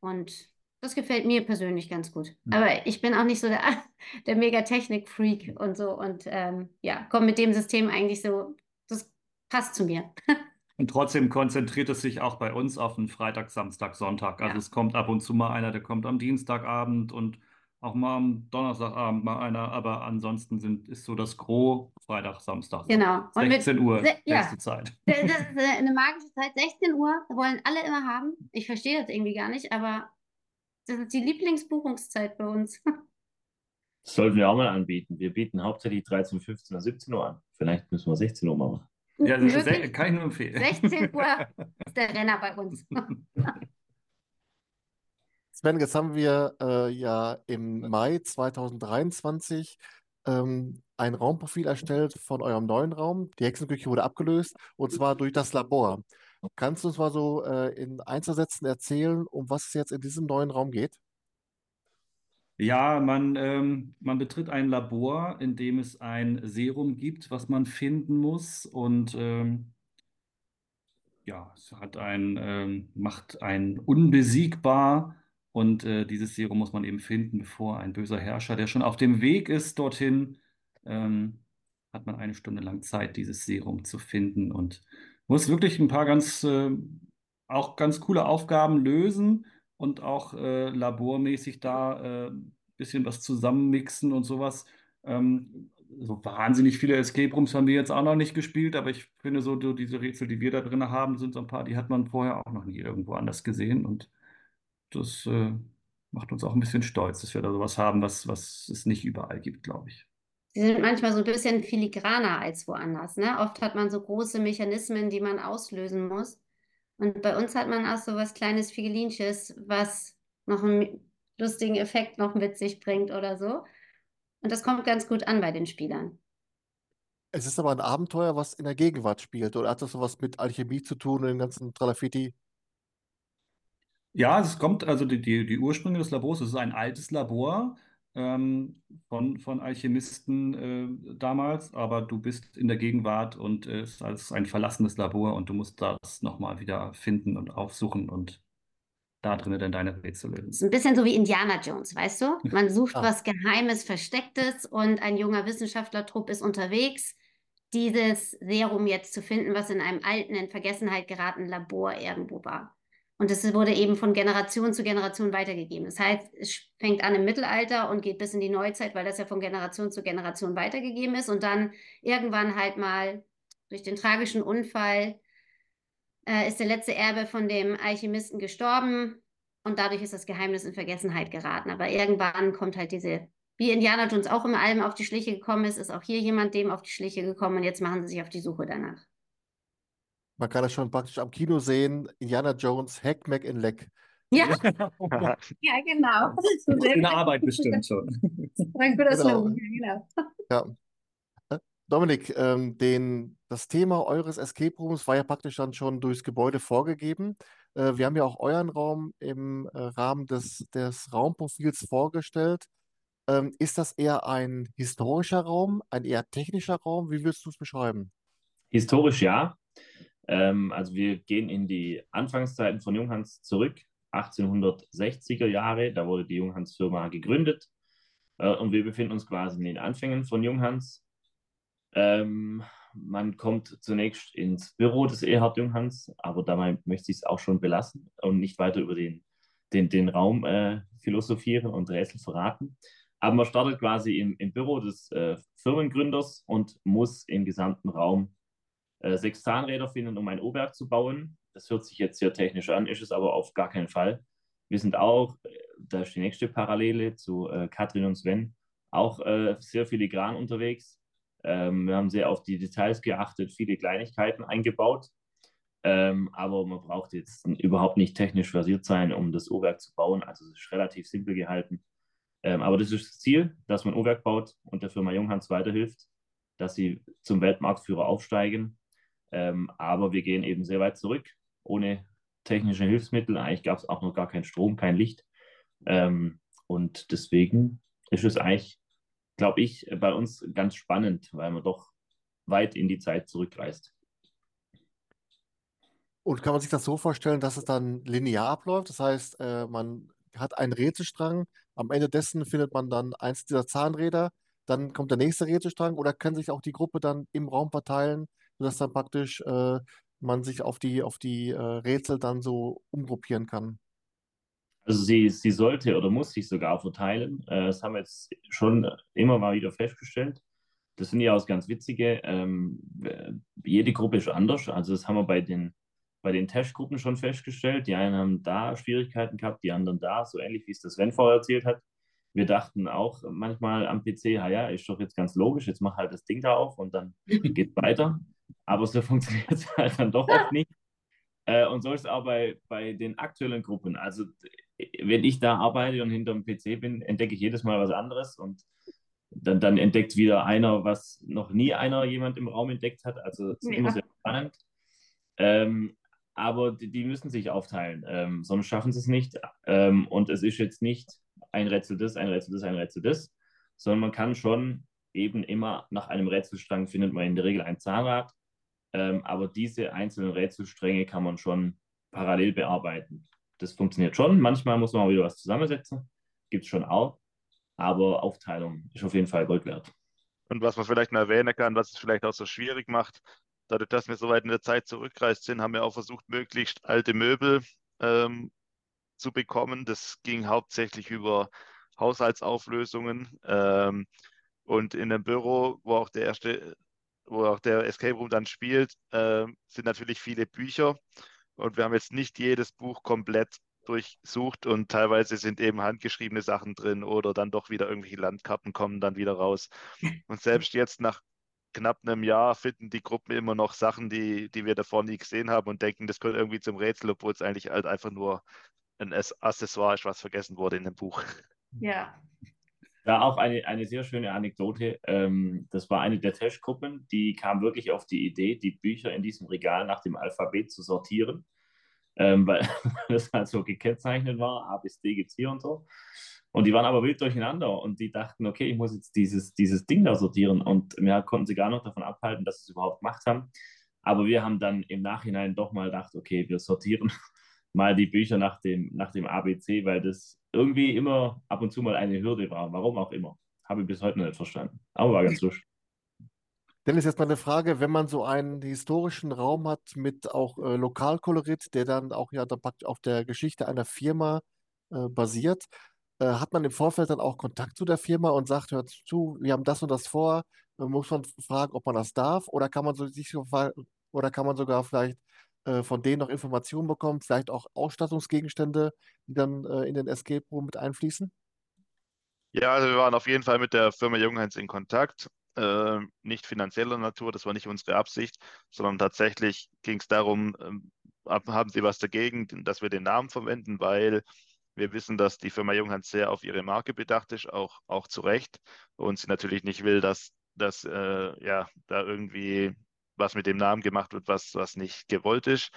Und das gefällt mir persönlich ganz gut. Mhm. Aber ich bin auch nicht so der, (laughs) der Mega-Technik-Freak und so. Und ähm, ja, komme mit dem System eigentlich so, das passt zu mir. (laughs) Und trotzdem konzentriert es sich auch bei uns auf den Freitag, Samstag, Sonntag. Also ja. es kommt ab und zu mal einer, der kommt am Dienstagabend und auch mal am Donnerstagabend mal einer, aber ansonsten sind, ist so das Gros Freitag, Samstag. Genau. Und 16 Uhr, se ja. beste Zeit. Das ist (laughs) eine magische Zeit, 16 Uhr, wollen alle immer haben. Ich verstehe das irgendwie gar nicht, aber das ist die Lieblingsbuchungszeit bei uns. Das (laughs) sollten wir auch mal anbieten. Wir bieten hauptsächlich 13, 15 oder 17 Uhr an. Vielleicht müssen wir 16 Uhr machen. Ja, das ist, kann ich nur empfehlen. 16 Uhr (laughs) ist der Renner bei uns. (laughs) Sven, jetzt haben wir äh, ja im Mai 2023 ähm, ein Raumprofil erstellt von eurem neuen Raum. Die Hexenküche wurde abgelöst und zwar durch das Labor. Kannst du uns mal so äh, in Einzelsätzen erzählen, um was es jetzt in diesem neuen Raum geht? Ja, man, ähm, man betritt ein Labor, in dem es ein Serum gibt, was man finden muss. Und ähm, ja, es hat ein, ähm, macht ein unbesiegbar. Und äh, dieses Serum muss man eben finden, bevor ein böser Herrscher, der schon auf dem Weg ist dorthin, ähm, hat man eine Stunde lang Zeit, dieses Serum zu finden. Und muss wirklich ein paar ganz, äh, auch ganz coole Aufgaben lösen und auch äh, labormäßig da ein äh, bisschen was zusammenmixen und sowas. Ähm, so wahnsinnig viele Escape Rooms haben wir jetzt auch noch nicht gespielt, aber ich finde so, diese Rätsel, die wir da drin haben, sind so ein paar, die hat man vorher auch noch nie irgendwo anders gesehen und das äh, macht uns auch ein bisschen stolz, dass wir da sowas haben, was, was es nicht überall gibt, glaube ich. Sie sind manchmal so ein bisschen filigraner als woanders. Ne? Oft hat man so große Mechanismen, die man auslösen muss. Und bei uns hat man auch so was kleines Figelinsches, was noch einen lustigen Effekt noch mit sich bringt oder so. Und das kommt ganz gut an bei den Spielern. Es ist aber ein Abenteuer, was in der Gegenwart spielt. Oder hat das sowas mit Alchemie zu tun und den ganzen Tralafiti? Ja, es kommt, also die, die, die Ursprünge des Labors, es ist ein altes Labor ähm, von, von Alchemisten äh, damals, aber du bist in der Gegenwart und äh, es ist als ein verlassenes Labor und du musst das nochmal wieder finden und aufsuchen und da drinnen dann deine Rätsel lösen. Es ist ein bisschen so wie Indiana Jones, weißt du? Man (laughs) sucht Ah. was Geheimes, Verstecktes und ein junger Wissenschaftlertrupp ist unterwegs, dieses Serum jetzt zu finden, was in einem alten, in Vergessenheit geratenen Labor irgendwo war. Und es wurde eben von Generation zu Generation weitergegeben. Das heißt, es fängt an im Mittelalter und geht bis in die Neuzeit, weil das ja von Generation zu Generation weitergegeben ist. Und dann irgendwann halt mal durch den tragischen Unfall äh, ist der letzte Erbe von dem Alchemisten gestorben und dadurch ist das Geheimnis in Vergessenheit geraten. Aber irgendwann kommt halt diese, wie Indiana Jones auch im Allem auf die Schliche gekommen ist, ist auch hier jemand dem auf die Schliche gekommen und jetzt machen sie sich auf die Suche danach. Man kann das schon praktisch am Kino sehen. Indiana Jones, Hack, Mac in Leck. Ja, ja, (laughs) genau. So In der Arbeit bestimmt schon. Ein guter Genau. Slogan, genau. Ja. Dominik, ähm, den, das Thema eures Escape Rooms war ja praktisch dann schon durchs Gebäude vorgegeben. Äh, wir haben ja auch euren Raum im äh, Rahmen des, des Raumprofils vorgestellt. Ähm, ist das eher ein historischer Raum, ein eher technischer Raum? Wie würdest du es beschreiben? Historisch ja. Ähm, also wir gehen in die Anfangszeiten von Junghans zurück, 1860er Jahre, da wurde die Junghans Firma gegründet äh, und wir befinden uns quasi in den Anfängen von Junghans. Ähm, man kommt zunächst ins Büro des Erhard Junghans, aber dabei möchte ich es auch schon belassen und nicht weiter über den, den, den Raum äh, philosophieren und Rätsel verraten. Aber man startet quasi im, im Büro des äh, Firmengründers und muss im gesamten Raum äh, sechs Zahnräder finden, um ein O-Werk zu bauen. Das hört sich jetzt sehr technisch an, ist es aber auf gar keinen Fall. Wir sind auch, äh, da ist die nächste Parallele zu äh, Katrin und Sven, auch äh, sehr filigran unterwegs. Ähm, wir haben sehr auf die Details geachtet, viele Kleinigkeiten eingebaut. Ähm, aber man braucht jetzt überhaupt nicht technisch versiert sein, um das O-Werk zu bauen. Also es ist relativ simpel gehalten. Ähm, aber das ist das Ziel, dass man O-Werk baut und der Firma Junghans weiterhilft, dass sie zum Weltmarktführer aufsteigen. Ähm, aber wir gehen eben sehr weit zurück, ohne technische Hilfsmittel. Eigentlich gab es auch noch gar keinen Strom, kein Licht. Ähm, und deswegen ist es eigentlich, glaube ich, bei uns ganz spannend, weil man doch weit in die Zeit zurückreist. Und kann man sich das so vorstellen, dass es dann linear abläuft? Das heißt, äh, man hat einen Rätselstrang, am Ende dessen findet man dann eins dieser Zahnräder, dann kommt der nächste Rätselstrang oder kann sich auch die Gruppe dann im Raum verteilen, sodass dann praktisch äh, man sich auf die, auf die äh, Rätsel dann so umgruppieren kann? Also sie, sie sollte oder muss sich sogar verteilen. Äh, das haben wir jetzt schon immer mal wieder festgestellt. Das finde ich auch das ganz Witzige. Ähm, jede Gruppe ist anders. Also das haben wir bei den, bei den Testgruppen schon festgestellt. Die einen haben da Schwierigkeiten gehabt, die anderen da, so ähnlich wie es das Sven vorher erzählt hat. Wir dachten auch manchmal am PC, ja, ja, ist doch jetzt ganz logisch, jetzt mach halt das Ding da auf und dann (laughs) geht weiter. Aber so (laughs) funktioniert es halt dann doch oft nicht. Äh, und so ist es auch bei, bei den aktuellen Gruppen. Also wenn ich da arbeite und hinterm PC bin, entdecke ich jedes Mal was anderes und dann, dann entdeckt wieder einer, was noch nie einer jemand im Raum entdeckt hat. Also es ist Ja. immer sehr spannend. Ähm, aber die, die müssen sich aufteilen, ähm, sonst schaffen sie es nicht. Ähm, und es ist jetzt nicht ein Rätsel das, ein Rätsel das, ein Rätsel das, sondern man kann schon eben immer nach einem Rätselstrang findet man in der Regel ein Zahnrad. Ähm, aber diese einzelnen Rätselstränge kann man schon parallel bearbeiten. Das funktioniert schon. Manchmal muss man mal wieder was zusammensetzen. Gibt es schon auch. Aber Aufteilung ist auf jeden Fall Gold wert. Und was man vielleicht noch erwähnen kann, was es vielleicht auch so schwierig macht, dadurch, dass wir so weit in der Zeit zurückgereist sind, haben wir auch versucht, möglichst alte Möbel ähm, zu bekommen. Das ging hauptsächlich über Haushaltsauflösungen. Ähm, Und in dem Büro, wo auch der erste, wo auch der Escape Room dann spielt, äh, sind natürlich viele Bücher. Und wir haben jetzt nicht jedes Buch komplett durchsucht und teilweise sind eben handgeschriebene Sachen drin oder dann doch wieder irgendwelche Landkarten kommen dann wieder raus. Und selbst jetzt nach knapp einem Jahr finden die Gruppen immer noch Sachen, die, die wir davor nie gesehen haben und denken, das gehört irgendwie zum Rätsel, obwohl es eigentlich halt einfach nur ein Accessoire ist, was vergessen wurde in dem Buch. Ja. Da auch eine, eine sehr schöne Anekdote. Ähm, das war eine der Testgruppen, die kam wirklich auf die Idee, die Bücher in diesem Regal nach dem Alphabet zu sortieren, ähm, weil (laughs) das halt so gekennzeichnet war. A bis D gibt es hier und so. Und die waren aber wild durcheinander und die dachten, okay, ich muss jetzt dieses, dieses Ding da sortieren. Und wir konnten sie gar noch davon abhalten, dass sie es überhaupt gemacht haben. Aber wir haben dann im Nachhinein doch mal gedacht, okay, wir sortieren mal die Bücher nach dem, nach dem ABC, weil das irgendwie immer ab und zu mal eine Hürde war. Warum auch immer. Habe ich bis heute noch nicht verstanden. Aber war ganz lustig. Dennis, jetzt mal eine Frage, wenn man so einen historischen Raum hat mit auch äh, Lokalkolorit, der dann auch ja dann auf der Geschichte einer Firma äh, basiert, äh, hat man im Vorfeld dann auch Kontakt zu der Firma und sagt, hört zu, wir haben das und das vor, äh, muss man fragen, ob man das darf oder kann man so sich oder kann man sogar vielleicht äh, von denen noch Informationen bekommen, vielleicht auch Ausstattungsgegenstände, die dann äh, in den Escape Room mit einfließen? Ja, also wir waren auf jeden Fall mit der Firma Junghans in Kontakt. Äh, nicht finanzieller Natur, das war nicht unsere Absicht, sondern tatsächlich ging es darum, ähm, haben Sie was dagegen, dass wir den Namen verwenden, weil wir wissen, dass die Firma Junghans sehr auf ihre Marke bedacht ist, auch, auch zu Recht, und sie natürlich nicht will, dass, dass äh, ja, da irgendwie was mit dem Namen gemacht wird, was, was nicht gewollt ist.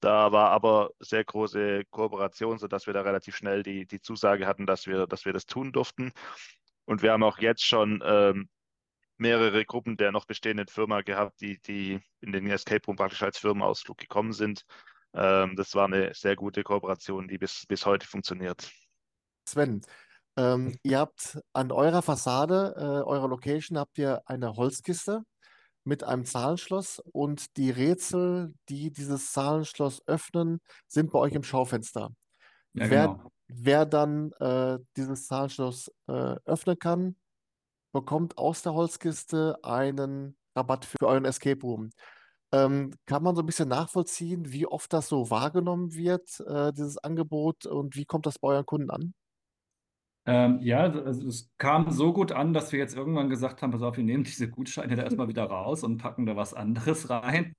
Da war aber sehr große Kooperation, sodass wir da relativ schnell die, die Zusage hatten, dass wir, dass wir das tun durften. Und wir haben auch jetzt schon ähm, mehrere Gruppen der noch bestehenden Firma gehabt, die, die in den Escape Room praktisch als Firmenausflug gekommen sind. Ähm, das war eine sehr gute Kooperation, die bis, bis heute funktioniert. Sven, ähm, ihr habt an eurer Fassade, äh, eurer Location, habt ihr eine Holzkiste mit einem Zahlenschloss und die Rätsel, die dieses Zahlenschloss öffnen, sind bei euch im Schaufenster. Ja, wer, genau. wer dann äh, dieses Zahlenschloss äh, öffnen kann, bekommt aus der Holzkiste einen Rabatt für euren Escape Room. Ähm, kann man so ein bisschen nachvollziehen, wie oft das so wahrgenommen wird, äh, dieses Angebot, und wie kommt das bei euren Kunden an? Ähm, ja, also es kam so gut an, dass wir jetzt irgendwann gesagt haben, pass auf, wir nehmen diese Gutscheine da erstmal wieder raus und packen da was anderes (laughs) rein.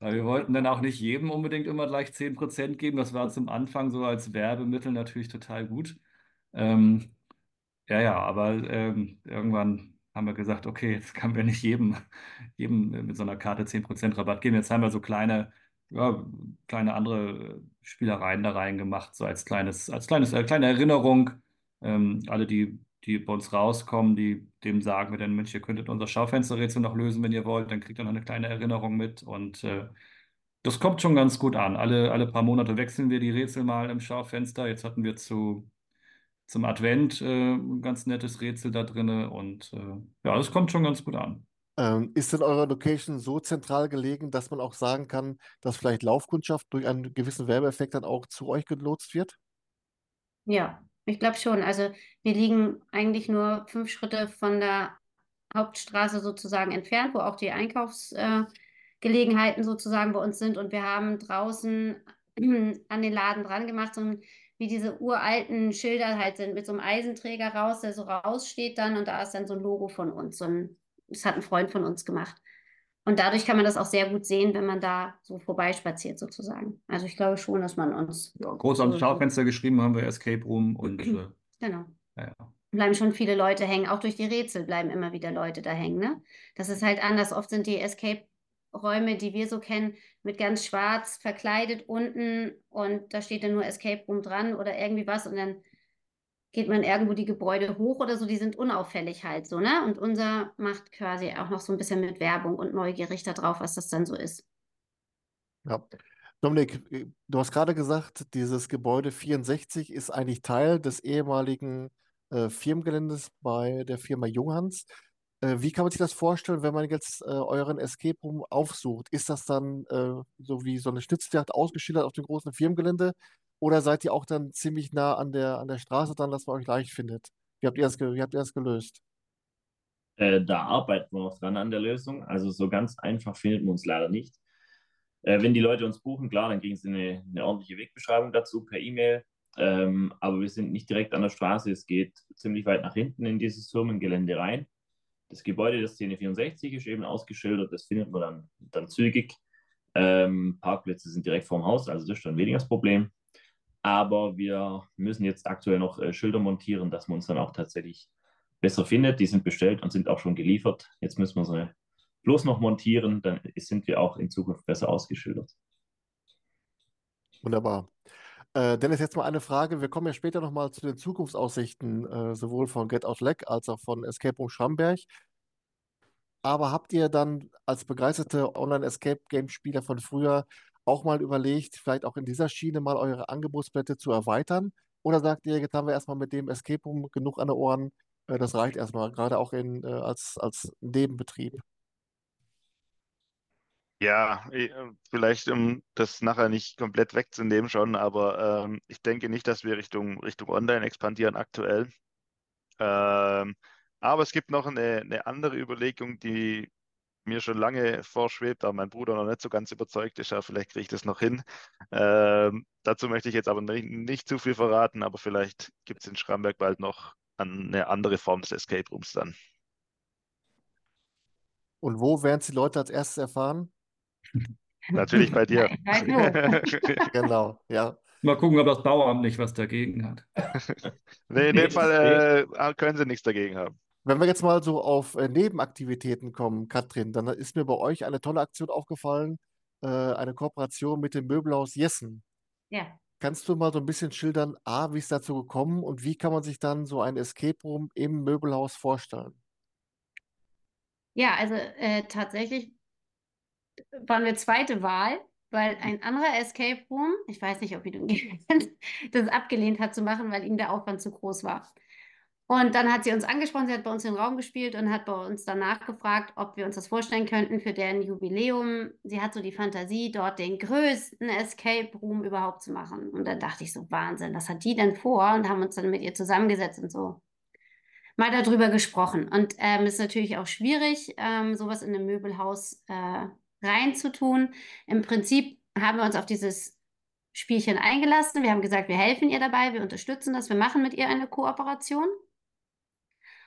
Weil wir wollten dann auch nicht jedem unbedingt immer gleich 10% geben. Das war zum Anfang so als Werbemittel natürlich total gut. Ähm, ja, ja, aber ähm, irgendwann haben wir gesagt, okay, jetzt können wir nicht jedem, jedem mit so einer Karte 10% Rabatt geben. Jetzt haben wir so kleine, ja, kleine andere Spielereien da reingemacht, so als kleines, als kleines, äh, kleine Erinnerung. Ähm, alle, die, die bei uns rauskommen, die, dem sagen wir dann, Mensch, ihr könntet unser Schaufensterrätsel noch lösen, wenn ihr wollt, dann kriegt ihr noch eine kleine Erinnerung mit. Und äh, das kommt schon ganz gut an. Alle, alle paar Monate wechseln wir die Rätsel mal im Schaufenster. Jetzt hatten wir zu, zum Advent äh, ein ganz nettes Rätsel da drin. Und äh, ja, das kommt schon ganz gut an. Ähm, ist denn eure Location so zentral gelegen, dass man auch sagen kann, dass vielleicht Laufkundschaft durch einen gewissen Werbeeffekt dann auch zu euch gelotst wird? Ja, ich glaube schon. Also wir liegen eigentlich nur fünf Schritte von der Hauptstraße sozusagen entfernt, wo auch die Einkaufsgelegenheiten sozusagen bei uns sind. Und wir haben draußen (clears throat) an den Laden dran gemacht, so wie diese uralten Schilder halt sind, mit so einem Eisenträger raus, der so raussteht dann und da ist dann so ein Logo von uns. So ein, das hat ein Freund von uns gemacht. Und dadurch kann man das auch sehr gut sehen, wenn man da so vorbeispaziert sozusagen. Also ich glaube schon, dass man uns. Ja, groß ans Schaufenster geschrieben haben wir Escape Room und. (clears throat) Äh, genau. ja, ja. Bleiben schon viele Leute hängen. Auch durch die Rätsel bleiben immer wieder Leute da hängen. Ne? Das ist halt anders. Oft sind die Escape-Räume, die wir so kennen, mit ganz schwarz verkleidet unten und da steht dann nur Escape Room dran oder irgendwie was und dann geht man irgendwo die Gebäude hoch oder so, die sind unauffällig halt so, ne? Und unser macht quasi auch noch so ein bisschen mit Werbung und neugierig darauf, was das dann so ist. Ja. Dominik, du hast gerade gesagt, dieses Gebäude 64 ist eigentlich Teil des ehemaligen äh, Firmengeländes bei der Firma Junghans. Äh, wie kann man sich das vorstellen, wenn man jetzt äh, euren Escape Room aufsucht? Ist das dann äh, so wie so eine Schnitzeljagd ausgeschildert auf dem großen Firmengelände? Oder seid ihr auch dann ziemlich nah an der, an der Straße, dann, dass man euch leicht findet? Wie habt ihr das, wie habt ihr das gelöst? Äh, da arbeiten wir noch dran an der Lösung. Also so ganz einfach findet man uns leider nicht. Äh, wenn die Leute uns buchen, klar, dann kriegen sie eine, eine ordentliche Wegbeschreibung dazu per E-Mail. Ähm, aber wir sind nicht direkt an der Straße. Es geht ziemlich weit nach hinten in dieses Firmengelände rein. Das Gebäude der Szene 64 ist eben ausgeschildert. Das findet man dann, dann zügig. Ähm, Parkplätze sind direkt vorm Haus, also das ist dann weniger das Problem. Aber wir müssen jetzt aktuell noch äh, Schilder montieren, dass man uns dann auch tatsächlich besser findet. Die sind bestellt und sind auch schon geliefert. Jetzt müssen wir sie bloß noch montieren, dann sind wir auch in Zukunft besser ausgeschildert. Wunderbar. Äh, Dennis, jetzt mal eine Frage. Wir kommen ja später nochmal zu den Zukunftsaussichten, äh, sowohl von Get Out Leg als auch von Escape Room Schramberg. Aber habt ihr dann als begeisterte Online-Escape-Game-Spieler von früher auch mal überlegt, vielleicht auch in dieser Schiene mal eure Angebotsblätter zu erweitern? Oder sagt ihr, jetzt haben wir erstmal mit dem Escape Room genug an den Ohren, äh, das reicht erstmal, gerade auch in, äh, als, als Nebenbetrieb? Ja, äh, vielleicht um das nachher nicht komplett wegzunehmen schon, aber ähm, ich denke nicht, dass wir Richtung, Richtung Online expandieren aktuell. Ähm, aber es gibt noch eine, eine andere Überlegung, die mir schon lange vorschwebt, aber mein Bruder noch nicht so ganz überzeugt ist, ja, vielleicht kriege ich das noch hin. Ähm, dazu möchte ich jetzt aber nicht, nicht zu viel verraten, aber vielleicht gibt es in Schramberg bald noch eine andere Form des Escape Rooms dann. Und wo werden es die Leute als erstes erfahren? (laughs) Natürlich bei dir. (laughs) genau, ja. Mal gucken, ob das Bauamt nicht was dagegen hat. nee, in dem Fall äh, können sie nichts dagegen haben. Wenn wir jetzt mal so auf äh, Nebenaktivitäten kommen, Katrin, dann ist mir bei euch eine tolle Aktion aufgefallen, äh, eine Kooperation mit dem Möbelhaus Jessen. Ja. Kannst du mal so ein bisschen schildern, A, wie ist dazu gekommen und wie kann man sich dann so ein Escape Room im Möbelhaus vorstellen? Ja, also äh, tatsächlich waren wir zweite Wahl, weil ein anderer Escape Room, ich weiß nicht, ob ihr den kennt, das abgelehnt hat zu machen, weil ihm der Aufwand zu groß war. Und dann hat sie uns angesprochen, sie hat bei uns den Raum gespielt und hat bei uns danach gefragt, ob wir uns das vorstellen könnten für deren Jubiläum. Sie hat so die Fantasie, dort den größten Escape Room überhaupt zu machen. Und dann dachte ich so, Wahnsinn, was hat die denn vor? Und haben uns dann mit ihr zusammengesetzt und so mal darüber gesprochen. Und ähm, ist natürlich auch schwierig, ähm, sowas in einem Möbelhaus äh, reinzutun. Im Prinzip haben wir uns auf dieses Spielchen eingelassen. Wir haben gesagt, wir helfen ihr dabei, wir unterstützen das, wir machen mit ihr eine Kooperation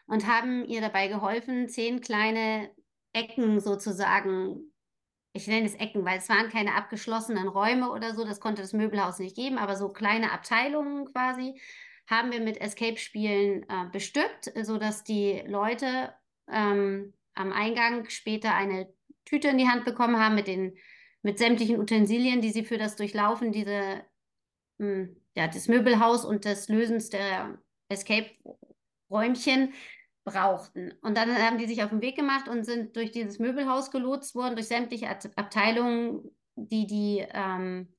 und haben ihr dabei geholfen, zehn kleine Ecken sozusagen, ich nenne es Ecken, weil es waren keine abgeschlossenen Räume oder so, das konnte das Möbelhaus nicht geben, aber so kleine Abteilungen quasi haben wir mit Escape-Spielen äh, bestückt, sodass die Leute ähm, am Eingang später eine Tüte in die Hand bekommen haben mit den mit sämtlichen Utensilien, die sie für das Durchlaufen diese mh, hm, ja, das Möbelhaus und des Lösens der Escape-Räumchen brauchten. Und dann haben die sich auf den Weg gemacht und sind durch dieses Möbelhaus gelotst worden, durch sämtliche Abteilungen, die die ähm,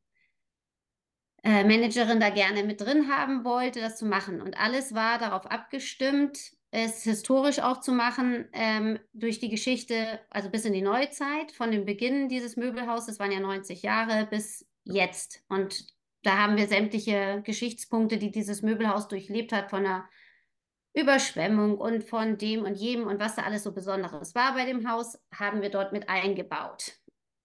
äh, Managerin da gerne mit drin haben wollte, das zu machen. Und alles war darauf abgestimmt, es historisch auch zu machen, ähm, durch die Geschichte, also bis in die Neuzeit, von dem Beginn dieses Möbelhauses, das waren ja 90 Jahre, bis jetzt. Und da haben wir sämtliche Geschichtspunkte, die dieses Möbelhaus durchlebt hat, von einer Überschwemmung und von dem und jedem und was da alles so Besonderes war bei dem Haus, haben wir dort mit eingebaut.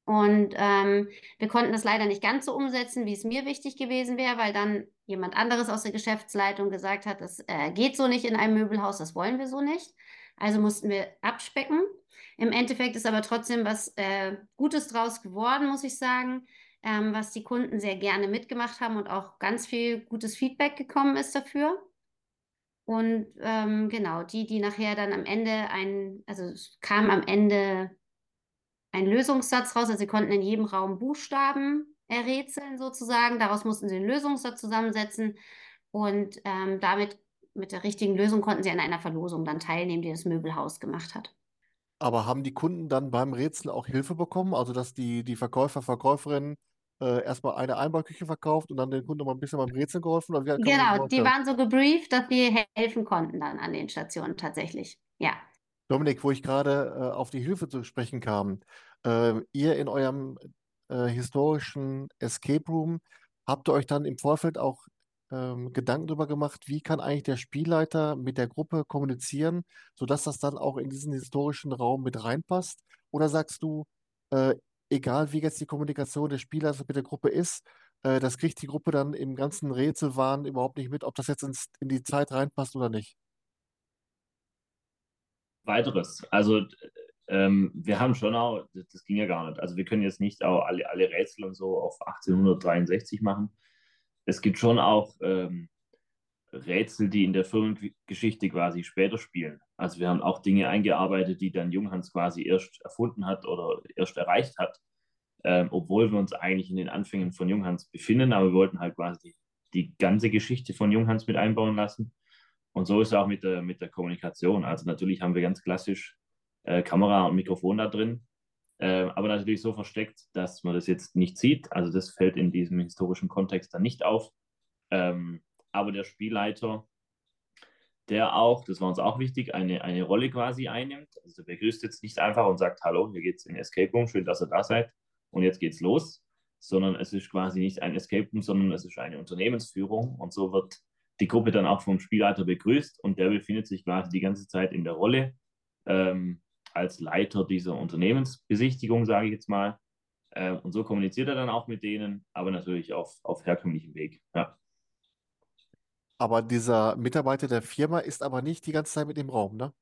Und ähm, wir konnten das leider nicht ganz so umsetzen, wie es mir wichtig gewesen wäre, weil dann jemand anderes aus der Geschäftsleitung gesagt hat, das äh, geht so nicht in einem Möbelhaus, das wollen wir so nicht. Also mussten wir abspecken. Im Endeffekt ist aber trotzdem was äh, Gutes draus geworden, muss ich sagen, ähm, was die Kunden sehr gerne mitgemacht haben und auch ganz viel gutes Feedback gekommen ist dafür. Und ähm, genau, die, die nachher dann am Ende ein, also es kam am Ende ein Lösungssatz raus, also sie konnten in jedem Raum Buchstaben errätseln sozusagen. Daraus mussten sie einen Lösungssatz zusammensetzen und ähm, damit mit der richtigen Lösung konnten sie an einer Verlosung dann teilnehmen, die das Möbelhaus gemacht hat. Aber haben die Kunden dann beim Rätsel auch Hilfe bekommen? Also, dass die, die Verkäufer, Verkäuferinnen äh, erstmal eine Einbauküche verkauft und dann den Kunden mal ein bisschen beim Rätsel geholfen? Oder wie genau, die waren so gebrieft, dass wir helfen konnten dann an den Stationen tatsächlich. Ja. Dominik, wo ich gerade äh, auf die Hilfe zu sprechen kam, äh, ihr in eurem äh, historischen Escape Room, habt ihr euch dann im Vorfeld auch ähm, Gedanken darüber gemacht, wie kann eigentlich der Spielleiter mit der Gruppe kommunizieren, sodass das dann auch in diesen historischen Raum mit reinpasst? Oder sagst du, äh, egal wie jetzt die Kommunikation des Spielers mit der Gruppe ist, äh, das kriegt die Gruppe dann im ganzen Rätselwahn überhaupt nicht mit, ob das jetzt ins, in die Zeit reinpasst oder nicht? Weiteres. Also ähm, wir haben schon auch, das, das, ging ja gar nicht. Also wir können jetzt nicht auch alle, alle Rätsel und so auf 1863 machen. Es gibt schon auch ähm, Rätsel, die in der Firmengeschichte quasi später spielen. Also wir haben auch Dinge eingearbeitet, die dann Junghans quasi erst erfunden hat oder erst erreicht hat, ähm, obwohl wir uns eigentlich in den Anfängen von Junghans befinden, aber wir wollten halt quasi die, die ganze Geschichte von Junghans mit einbauen lassen. Und so ist es auch mit der, mit der Kommunikation. Also natürlich haben wir ganz klassisch äh, Kamera und Mikrofon da drin, äh, aber natürlich so versteckt, dass man das jetzt nicht sieht. Also das fällt in diesem historischen Kontext dann nicht auf. Ähm, aber der Spielleiter, der auch, das war uns auch wichtig, eine, eine Rolle quasi einnimmt. Also der begrüßt jetzt nicht einfach und sagt, hallo, hier geht's in Escape Room, schön, dass ihr da seid und jetzt geht's los, sondern es ist quasi nicht ein Escape Room, sondern es ist eine Unternehmensführung und so wird die Gruppe dann auch vom Spielleiter begrüßt und der befindet sich quasi die ganze Zeit in der Rolle ähm, als Leiter dieser Unternehmensbesichtigung, sage ich jetzt mal. Äh, und so kommuniziert er dann auch mit denen, aber natürlich auf, auf herkömmlichem Weg. Ja. Aber dieser Mitarbeiter der Firma ist aber nicht die ganze Zeit mit im Raum, ne?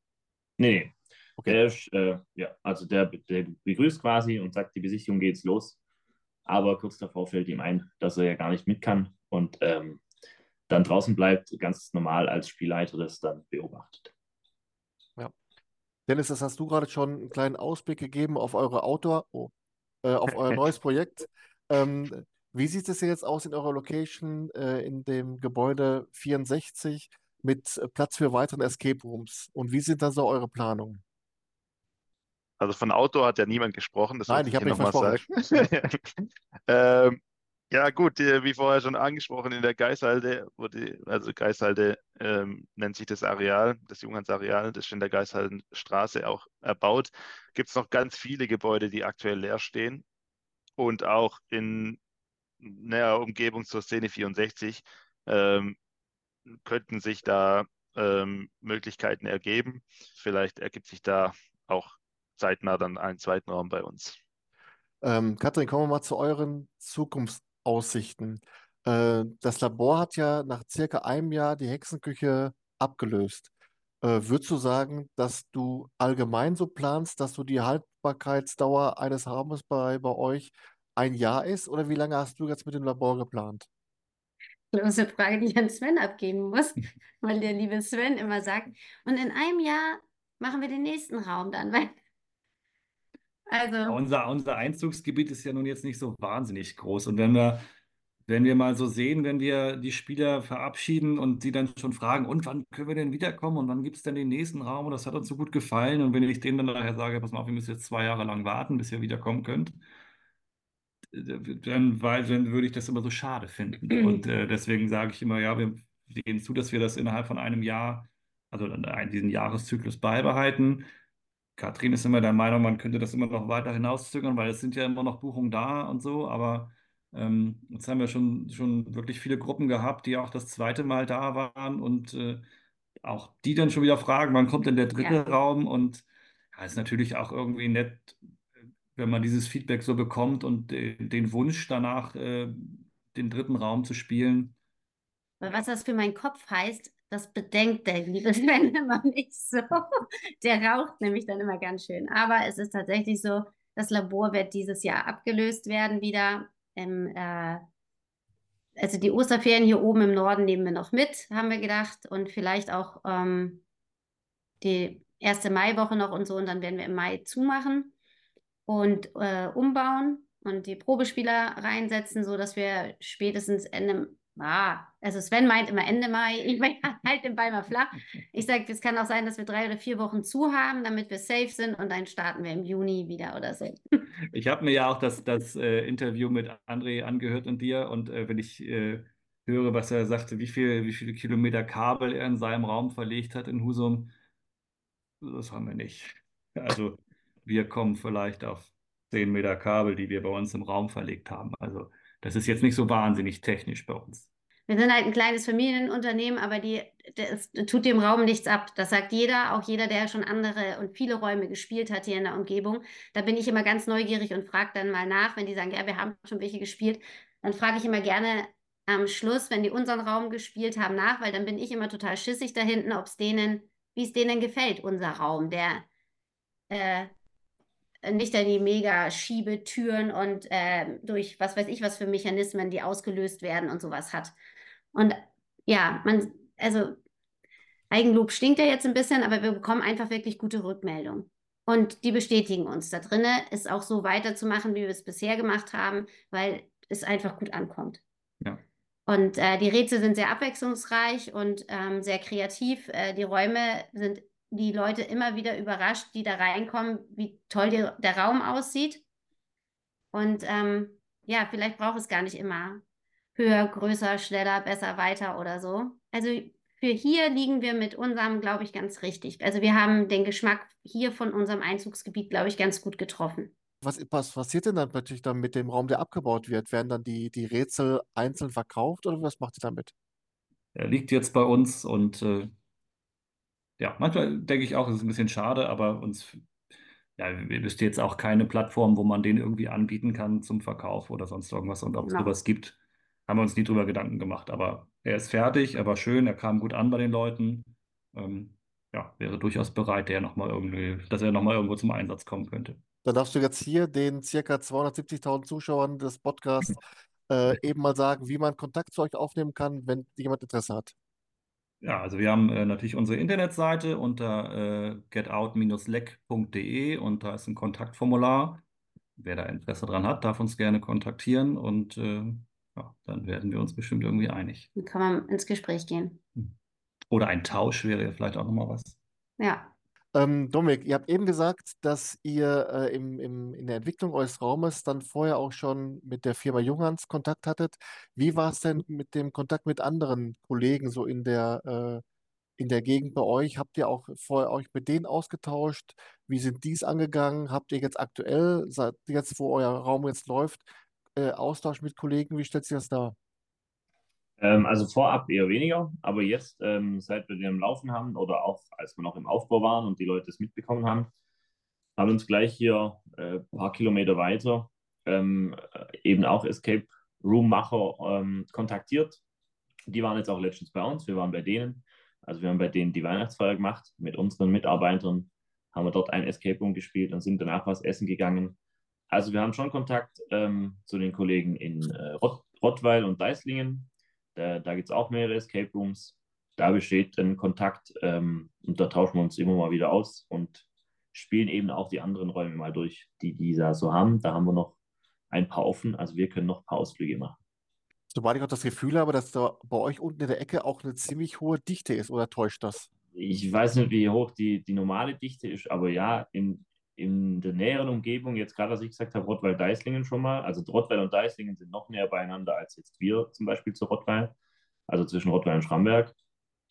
Nee, nee. Okay. Der äh, ja, also der, der begrüßt quasi und sagt, die Besichtigung geht's los. Aber kurz davor fällt ihm ein, dass er ja gar nicht mit kann und ähm, dann draußen bleibt, ganz normal als Spielleiter das dann beobachtet. Dennis, das hast du gerade schon einen kleinen Ausblick gegeben auf eure Outdoor, oh, äh, auf euer neues Projekt. Ähm, wie sieht es jetzt aus in eurer Location äh, in dem Gebäude 64 mit Platz für weiteren Escape Rooms? Und wie sind da so eure Planungen? Also von Outdoor hat ja niemand gesprochen. Das Nein, ich habe nicht versprochen. (laughs) ähm, ja, gut, wie vorher schon angesprochen, in der Geishalde wurde, also Geishalde ähm, nennt sich das Areal, das Junghansareal, das ist in der Geishaldenstraße auch erbaut. Gibt es noch ganz viele Gebäude, die aktuell leer stehen und auch in näher Umgebung zur Szene 64 ähm, könnten sich da ähm, Möglichkeiten ergeben. Vielleicht ergibt sich da auch zeitnah dann einen zweiten Raum bei uns. Ähm, Katrin, kommen wir mal zu euren Zukunfts Aussichten. Äh, das Labor hat ja nach circa einem Jahr die Hexenküche abgelöst. Äh, würdest du sagen, dass du allgemein so planst, dass du die Haltbarkeitsdauer eines Raumes bei, bei euch ein Jahr ist? Oder wie lange hast du jetzt mit dem Labor geplant? Das ist eine Frage, die ich an Sven abgeben muss, (laughs) weil der liebe Sven immer sagt, und in einem Jahr machen wir den nächsten Raum dann, weil (laughs) also. Unser, unser Einzugsgebiet ist ja nun jetzt nicht so wahnsinnig groß. Und wenn wir, wenn wir mal so sehen, wenn wir die Spieler verabschieden und sie dann schon fragen, und wann können wir denn wiederkommen und wann gibt es denn den nächsten Raum und das hat uns so gut gefallen. Und wenn ich denen dann nachher sage, pass mal auf, wir müssen jetzt zwei Jahre lang warten, bis ihr wiederkommen könnt, dann, weil, dann würde ich das immer so schade finden. Und äh, deswegen sage ich immer, ja, wir sehen zu, dass wir das innerhalb von einem Jahr, also diesen Jahreszyklus beibehalten. Katrin ist immer der Meinung, man könnte das immer noch weiter hinauszögern, weil es sind ja immer noch Buchungen da und so, aber ähm, jetzt haben wir schon, schon wirklich viele Gruppen gehabt, die auch das zweite Mal da waren und äh, auch die dann schon wieder fragen, wann kommt denn der dritte ja. Raum? Und ja, ist natürlich auch irgendwie nett, wenn man dieses Feedback so bekommt und den Wunsch danach, äh, den dritten Raum zu spielen. Was das für meinen Kopf heißt, das bedenkt der liebe (laughs) Sven immer nicht so. Der raucht nämlich dann immer ganz schön. Aber es ist tatsächlich so, das Labor wird dieses Jahr abgelöst werden wieder. Im, äh, also die Osterferien hier oben im Norden nehmen wir noch mit, haben wir gedacht. Und vielleicht auch ähm, die erste Maiwoche noch und so. Und dann werden wir im Mai zumachen und äh, umbauen und die Probespieler reinsetzen, sodass wir spätestens Ende Ah, also Sven meint immer Ende Mai, (laughs) ich halte den Ball mal flach. Ich sage, es kann auch sein, dass wir drei oder vier Wochen zu haben, damit wir safe sind und dann starten wir im Juni wieder oder so. Ich habe mir ja auch das, das äh, Interview mit André angehört und dir und äh, wenn ich äh, höre, was er sagte, wie, viel, wie viele Kilometer Kabel er in seinem Raum verlegt hat in Husum, das haben wir nicht. Also wir kommen vielleicht auf 10 Meter Kabel, die wir bei uns im Raum verlegt haben. Also das ist jetzt nicht so wahnsinnig technisch bei uns. wir sind halt ein kleines Familienunternehmen, aber die, das tut dem Raum nichts ab. Das sagt jeder, auch jeder, der schon andere und viele Räume gespielt hat hier in der Umgebung. Da bin ich immer ganz neugierig und frage dann mal nach, wenn die sagen, ja, wir haben schon welche gespielt, dann frage ich immer gerne am Schluss, wenn die unseren Raum gespielt haben, nach, weil dann bin ich immer total schissig da hinten, ob es denen, wie es denen gefällt, unser Raum, der äh, nicht da die mega Schiebetüren und äh, durch was weiß ich was für Mechanismen, die ausgelöst werden und sowas hat. Und ja, man, also Eigenlob stinkt ja jetzt ein bisschen, aber wir bekommen einfach wirklich gute Rückmeldungen. Und die bestätigen uns. Da drinnen ist auch so weiterzumachen, wie wir es bisher gemacht haben, weil es einfach gut ankommt. Ja. Und äh, die Rätsel sind sehr abwechslungsreich und ähm, sehr kreativ. Äh, die Räume sind die Leute immer wieder überrascht, die da reinkommen, wie toll die, der Raum aussieht. Und ähm, ja, vielleicht braucht es gar nicht immer höher, größer, schneller, besser, weiter oder so. Also für hier liegen wir mit unserem, glaube ich, ganz richtig. Also wir haben den Geschmack hier von unserem Einzugsgebiet, glaube ich, ganz gut getroffen. Was, was passiert denn dann natürlich dann mit dem Raum, der abgebaut wird? Werden dann die, die Rätsel einzeln verkauft oder was macht ihr damit? Er liegt jetzt bei uns und äh, ja, manchmal denke ich auch, es ist ein bisschen schade, aber uns, ja, wir wüssten jetzt auch keine Plattform, wo man den irgendwie anbieten kann zum Verkauf oder sonst irgendwas. Und ob es Ja. sowas gibt, haben wir uns nie drüber Gedanken gemacht. Aber er ist fertig, er war schön, er kam gut an bei den Leuten. Ähm, ja, wäre durchaus bereit, der noch mal irgendwie, dass er nochmal irgendwo zum Einsatz kommen könnte. Dann darfst du jetzt hier den circa 270.000 Zuschauern des Podcasts äh, eben mal sagen, wie man Kontakt zu euch aufnehmen kann, wenn jemand Interesse hat. Ja, also wir haben äh, natürlich unsere Internetseite unter äh, getout-leck.de und da ist ein Kontaktformular. Wer da Interesse dran hat, darf uns gerne kontaktieren und äh, ja, dann werden wir uns bestimmt irgendwie einig. Dann kann man ins Gespräch gehen. Oder ein Tausch wäre ja vielleicht auch nochmal was. Ja. Ähm, Dominik, ihr habt eben gesagt, dass ihr äh, im, im, in der Entwicklung eures Raumes dann vorher auch schon mit der Firma Junghans Kontakt hattet. Wie war es denn mit dem Kontakt mit anderen Kollegen so in der, äh, in der Gegend bei euch? Habt ihr auch vorher euch mit denen ausgetauscht? Wie sind dies angegangen? Habt ihr jetzt aktuell, seit jetzt, wo euer Raum jetzt läuft, äh, Austausch mit Kollegen? Wie stellt sich das dar? Ähm, also vorab eher weniger, aber jetzt, ähm, seit wir den am Laufen haben oder auch als wir noch im Aufbau waren und die Leute es mitbekommen haben, haben uns gleich hier äh, ein paar Kilometer weiter ähm, äh, eben auch Escape Room Macher ähm, kontaktiert. Die waren jetzt auch letztens bei uns, wir waren bei denen. Also wir haben bei denen die Weihnachtsfeier gemacht mit unseren Mitarbeitern, haben wir dort ein Escape Room gespielt und sind danach was essen gegangen. Also wir haben schon Kontakt ähm, zu den Kollegen in äh, Rott, Rottweil und Deislingen. Da, da gibt es auch mehrere Escape Rooms. Da besteht ein Kontakt ähm, und da tauschen wir uns immer mal wieder aus und spielen eben auch die anderen Räume mal durch, die die da so haben. Da haben wir noch ein paar offen, also wir können noch ein paar Ausflüge machen. Sobald ich auch das Gefühl habe, dass da bei euch unten in der Ecke auch eine ziemlich hohe Dichte ist, oder täuscht das? Ich weiß nicht, wie hoch die, die normale Dichte ist, aber ja, in, in der näheren Umgebung, jetzt gerade, was ich gesagt habe, Rottweil-Deislingen schon mal, also Rottweil und Deislingen sind noch näher beieinander als jetzt wir zum Beispiel zu Rottweil, also zwischen Rottweil und Schramberg.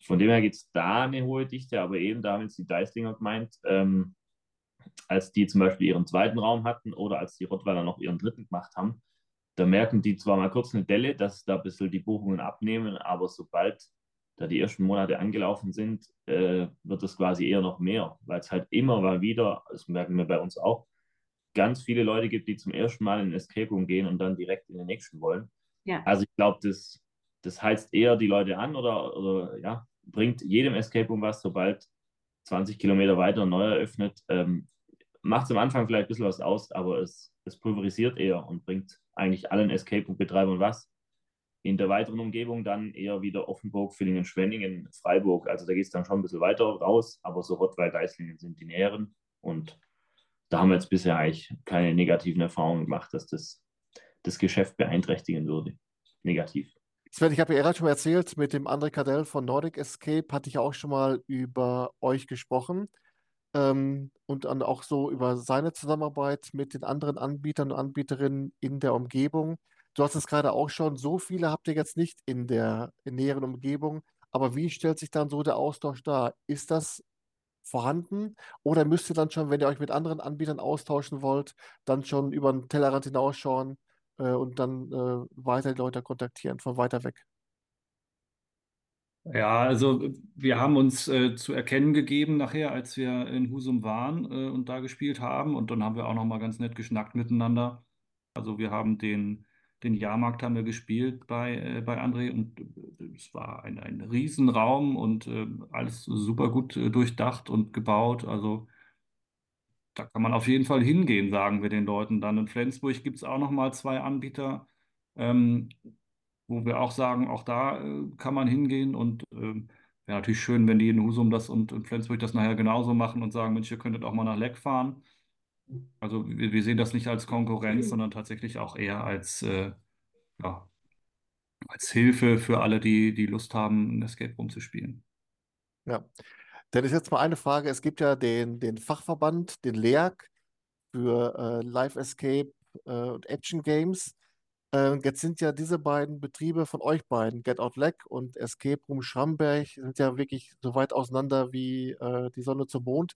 Von dem her gibt es da eine hohe Dichte, aber eben da haben jetzt die Deislinger gemeint, ähm, als die zum Beispiel ihren zweiten Raum hatten oder als die Rottweiler noch ihren dritten gemacht haben, da merken die zwar mal kurz eine Delle, dass da ein bisschen die Buchungen abnehmen, aber sobald da die ersten Monate angelaufen sind, äh, wird es quasi eher noch mehr, weil es halt immer mal wieder, das merken wir bei uns auch, ganz viele Leute gibt, die zum ersten Mal in den Escape Room gehen und dann direkt in den nächsten wollen. Ja. Also ich glaube, das, das heizt eher die Leute an oder, oder ja, bringt jedem Escape Room was, sobald 20 Kilometer weiter ein neuer öffnet. Ähm, Macht es am Anfang vielleicht ein bisschen was aus, aber es, es pulverisiert eher und bringt eigentlich allen Escape Room-Betreibern was. In der weiteren Umgebung dann eher wieder Offenburg, Villingen, Schwenningen, Freiburg. Also da geht es dann schon ein bisschen weiter raus, aber so Rottweil, Deislingen sind die näheren. Und da haben wir jetzt bisher eigentlich keine negativen Erfahrungen gemacht, dass das das Geschäft beeinträchtigen würde. Negativ. Sven, ich habe ja gerade schon mal erzählt, mit dem André Cadell von Nordic Escape hatte ich auch schon mal über euch gesprochen ähm, und dann auch so über seine Zusammenarbeit mit den anderen Anbietern und Anbieterinnen in der Umgebung. Du hast es gerade auch schon, so viele habt ihr jetzt nicht in der in näheren Umgebung, aber wie stellt sich dann so der Austausch dar? Ist das vorhanden oder müsst ihr dann schon, wenn ihr euch mit anderen Anbietern austauschen wollt, dann schon über den Tellerrand hinausschauen äh, und dann äh, weiter die Leute kontaktieren von weiter weg? Ja, also wir haben uns äh, zu erkennen gegeben nachher, als wir in Husum waren äh, und da gespielt haben. Und dann haben wir auch noch mal ganz nett geschnackt miteinander. Also wir haben den, den Jahrmarkt haben wir gespielt bei, äh, bei André und äh, es war ein, ein Riesenraum und äh, alles super gut äh, durchdacht und gebaut. Also da kann man auf jeden Fall hingehen, sagen wir den Leuten dann. In Flensburg gibt es auch noch mal zwei Anbieter. Ähm, wo wir auch sagen, auch da äh, kann man hingehen und ähm, wäre natürlich schön, wenn die in Husum das und in Flensburg das nachher genauso machen und sagen, Mensch, ihr könntet auch mal nach Leck fahren. Also wir, wir sehen das nicht als Konkurrenz, sondern tatsächlich auch eher als, äh, ja, als Hilfe für alle, die, die Lust haben, ein Escape Room zu spielen. Ja. Dann ist jetzt mal eine Frage. Es gibt ja den, den Fachverband, den LEAG für äh, Live Escape äh, und Action Games. Äh, jetzt sind ja diese beiden Betriebe von euch beiden, Get Out Leck und Escape Room Schramberg, sind ja wirklich so weit auseinander wie äh, die Sonne zum Mond.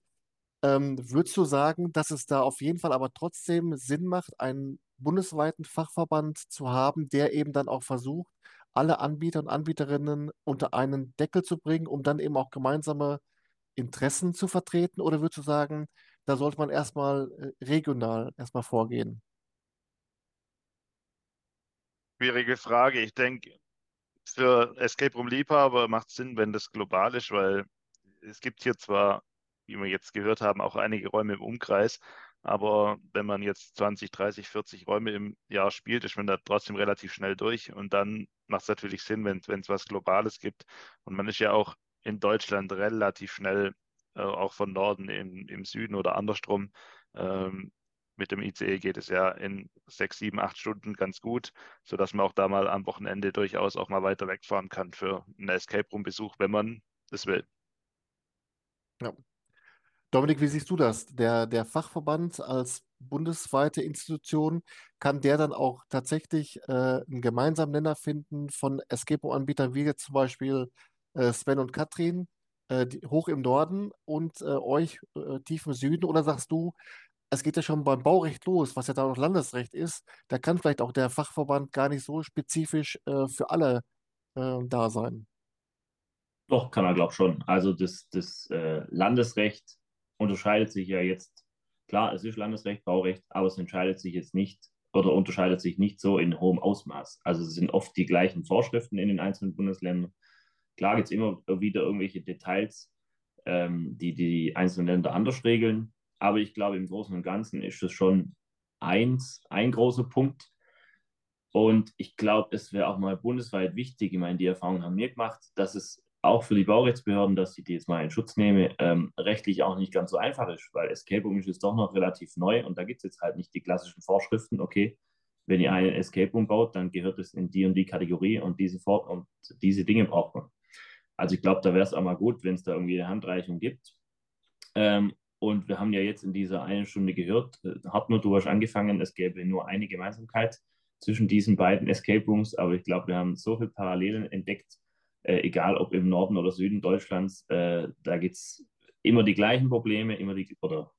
Ähm, würdest du sagen, dass es da auf jeden Fall aber trotzdem Sinn macht, einen bundesweiten Fachverband zu haben, der eben dann auch versucht, alle Anbieter und Anbieterinnen unter einen Deckel zu bringen, um dann eben auch gemeinsame Interessen zu vertreten? Oder würdest du sagen, da sollte man erstmal äh, regional erstmal vorgehen? Schwierige Frage. Ich denke, für Escape Room Liebhaber macht es Sinn, wenn das global ist, weil es gibt hier zwar, wie wir jetzt gehört haben, auch einige Räume im Umkreis, aber wenn man jetzt 20, 30, 40 Räume im Jahr spielt, ist man da trotzdem relativ schnell durch. Und dann macht es natürlich Sinn, wenn es was Globales gibt. Und man ist ja auch in Deutschland relativ schnell, äh, auch von Norden im, im Süden oder andersrum. Ähm, mit dem ICE geht es ja in sechs, sieben, acht Stunden ganz gut, sodass man auch da mal am Wochenende durchaus auch mal weiter wegfahren kann für einen Escape Room-Besuch, wenn man es will. Ja. Dominik, wie siehst du das? Der, der Fachverband als bundesweite Institution, kann der dann auch tatsächlich äh, einen gemeinsamen Nenner finden von Escape Room-Anbietern wie jetzt zum Beispiel äh, Sven und Katrin, äh, die, hoch im Norden und äh, euch äh, tief im Süden? Oder sagst du, es geht ja schon beim Baurecht los, was ja da noch Landesrecht ist. Da kann vielleicht auch der Fachverband gar nicht so spezifisch äh, für alle äh, da sein. Doch, kann er, glaube ich, schon. Also das, das Landesrecht unterscheidet sich ja jetzt, klar, es ist Landesrecht, Baurecht, aber es entscheidet sich jetzt nicht oder unterscheidet sich nicht so in hohem Ausmaß. Also es sind oft die gleichen Vorschriften in den einzelnen Bundesländern. Klar gibt es immer wieder irgendwelche Details, ähm, die die einzelnen Länder anders regeln. Aber ich glaube, im Großen und Ganzen ist das schon eins, ein großer Punkt. Und ich glaube, es wäre auch mal bundesweit wichtig, ich meine, die Erfahrung haben wir gemacht, dass es auch für die Baurechtsbehörden, dass ich die jetzt mal in Schutz nehme, ähm, rechtlich auch nicht ganz so einfach ist, weil Escape Room ist jetzt doch noch relativ neu und da gibt es jetzt halt nicht die klassischen Vorschriften, okay, wenn ihr einen Escape Room baut, dann gehört es in die und die Kategorie und diese Fort und diese Dinge braucht man. Also ich glaube, da wäre es auch mal gut, wenn es da irgendwie eine Handreichung gibt. Ähm, und wir haben ja jetzt in dieser einen Stunde gehört, äh, Hartmut, du hast angefangen, es gäbe nur eine Gemeinsamkeit zwischen diesen beiden Escape Rooms, aber ich glaube, wir haben so viele Parallelen entdeckt, äh, egal ob im Norden oder Süden Deutschlands, äh, da gibt es immer die gleichen Probleme, immer die oder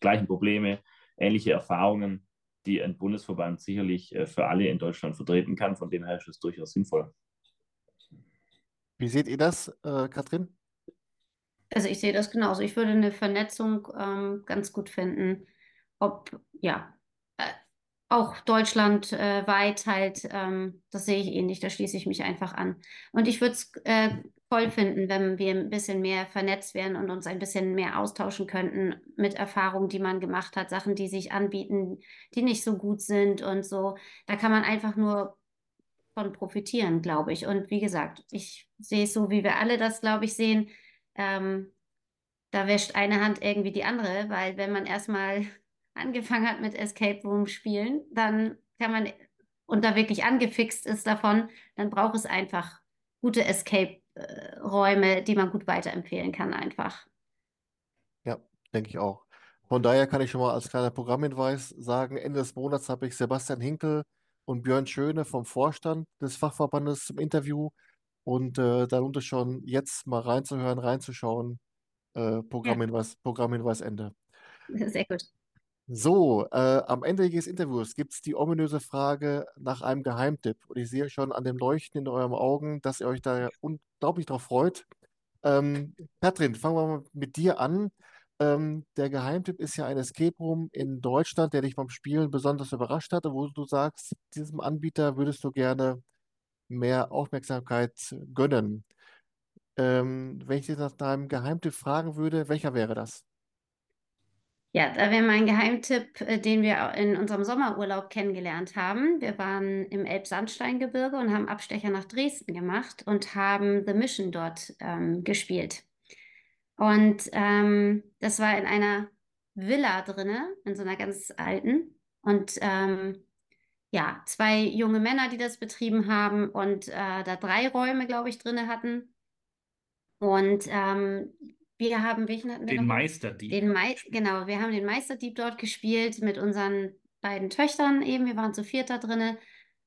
gleichen Probleme, ähnliche Erfahrungen, die ein Bundesverband sicherlich äh, für alle in Deutschland vertreten kann. Von dem her ist es durchaus sinnvoll. Wie seht ihr das, äh, Katrin? Also ich sehe das genauso. Ich würde eine Vernetzung ähm, ganz gut finden. Ob, ja, auch deutschlandweit äh, halt, ähm, das sehe ich ähnlich, da schließe ich mich einfach an. Und ich würde es äh, toll finden, wenn wir ein bisschen mehr vernetzt wären und uns ein bisschen mehr austauschen könnten mit Erfahrungen, die man gemacht hat, Sachen, die sich anbieten, die nicht so gut sind und so. Da kann man einfach nur von profitieren, glaube ich. Und wie gesagt, ich sehe es so, wie wir alle das, glaube ich, sehen ähm, da wäscht eine Hand irgendwie die andere, weil wenn man erstmal angefangen hat mit Escape Room spielen, dann kann man und da wirklich angefixt ist davon, dann braucht es einfach gute Escape-Räume, die man gut weiterempfehlen kann einfach. Ja, denke ich auch. Von daher kann ich schon mal als kleiner Programmhinweis sagen, Ende des Monats habe ich Sebastian Hinkel und Björn Schöne vom Vorstand des Fachverbandes zum Interview. Und äh, da lohnt es schon, jetzt mal reinzuhören, reinzuschauen. Äh, Programmhinweis, Programmhinweis Ende. (laughs) Sehr gut. So, äh, am Ende des Interviews gibt es die ominöse Frage nach einem Geheimtipp. Und ich sehe schon an dem Leuchten in euren Augen, dass ihr euch da unglaublich drauf freut. Ähm, Katrin, fangen wir mal mit dir an. Ähm, der Geheimtipp ist ja ein Escape Room in Deutschland, der dich beim Spielen besonders überrascht hatte, wo du sagst, diesem Anbieter würdest du gerne mehr Aufmerksamkeit gönnen. Ähm, wenn ich dich nach deinem Geheimtipp fragen würde, welcher wäre das? Ja, da wäre mein Geheimtipp, äh, den wir in unserem Sommerurlaub kennengelernt haben. Wir waren im Elbsandsteingebirge und haben Abstecher nach Dresden gemacht und haben The Mission dort ähm, gespielt. Und ähm, das war in einer Villa drinne, in so einer ganz alten. Und ähm, ja, zwei junge Männer, die das betrieben haben und äh, da drei Räume, glaube ich, drinne hatten. Und ähm, wir haben, welchen hatten wir Den? Meisterdieb. Den Mei genau, wir haben den Meisterdieb dort gespielt mit unseren beiden Töchtern eben. Wir waren zu viert da drinne.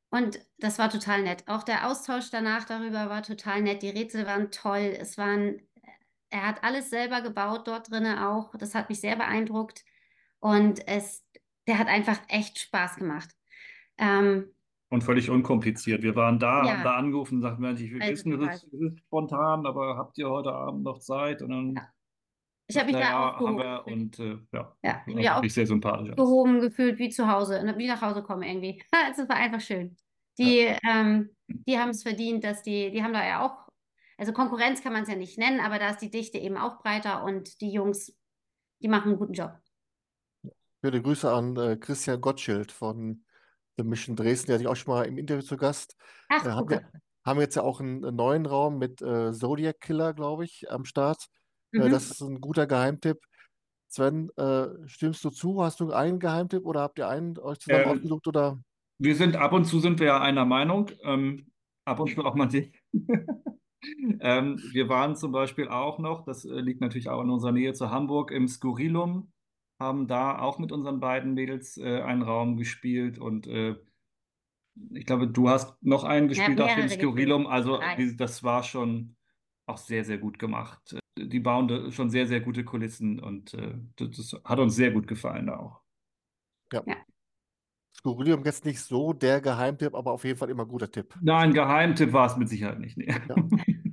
Und das war total nett. Auch der Austausch danach darüber war total nett. Die Rätsel waren toll. Es waren, er hat alles selber gebaut dort drinne auch. Das hat mich sehr beeindruckt. Und es, der hat einfach echt Spaß gemacht. Ähm, Und völlig unkompliziert. Wir waren da, Ja. haben da angerufen und sagten, Mensch, ich will Also wissen, es ist, ist spontan, aber habt ihr heute Abend noch Zeit? Und dann Ja. ich habe mich er, da ja, aufgehoben wir und äh, ja, Ja, ich mich auch sehr sympathisch. alles. gehoben gefühlt wie zu Hause, ne, wie nach Hause kommen irgendwie. (laughs) Es war einfach schön. Die, ähm, die haben es verdient, dass die, die haben da ja auch, also Konkurrenz kann man es ja nicht nennen, aber da ist die Dichte eben auch breiter und die Jungs, die machen einen guten Job. Schöne Grüße an äh, Christian Gottschild von The Mission Dresden, der hatte ich auch schon mal im Interview zu Gast. Ach, Äh, haben wir, haben jetzt ja auch einen, neuen Raum mit äh, Zodiac Killer, glaube ich, am Start. Äh, Mhm. das ist ein guter Geheimtipp. Sven, äh, stimmst du zu? Hast du einen Geheimtipp oder habt ihr einen euch zusammen Ähm, ausgesucht oder? Wir sind ab und zu sind wir ja einer Meinung, ähm, ab und zu auch mal nicht. (laughs) ähm, wir waren zum Beispiel auch noch, das äh, liegt natürlich auch in unserer Nähe zu Hamburg, im Skurrilum, haben da auch mit unseren beiden Mädels äh, einen Raum gespielt und äh, ich glaube, du hast noch einen gespielt auf dem. Skurrilum. Also wie- das war schon auch sehr, sehr gut gemacht. Die bauen da schon sehr, sehr gute Kulissen und äh, das, das hat uns sehr gut gefallen da auch. Skurrilium jetzt nicht so der Geheimtipp, aber auf jeden Fall immer guter Tipp. Nein, Geheimtipp war es mit Sicherheit nicht. Nee. Ja. (laughs)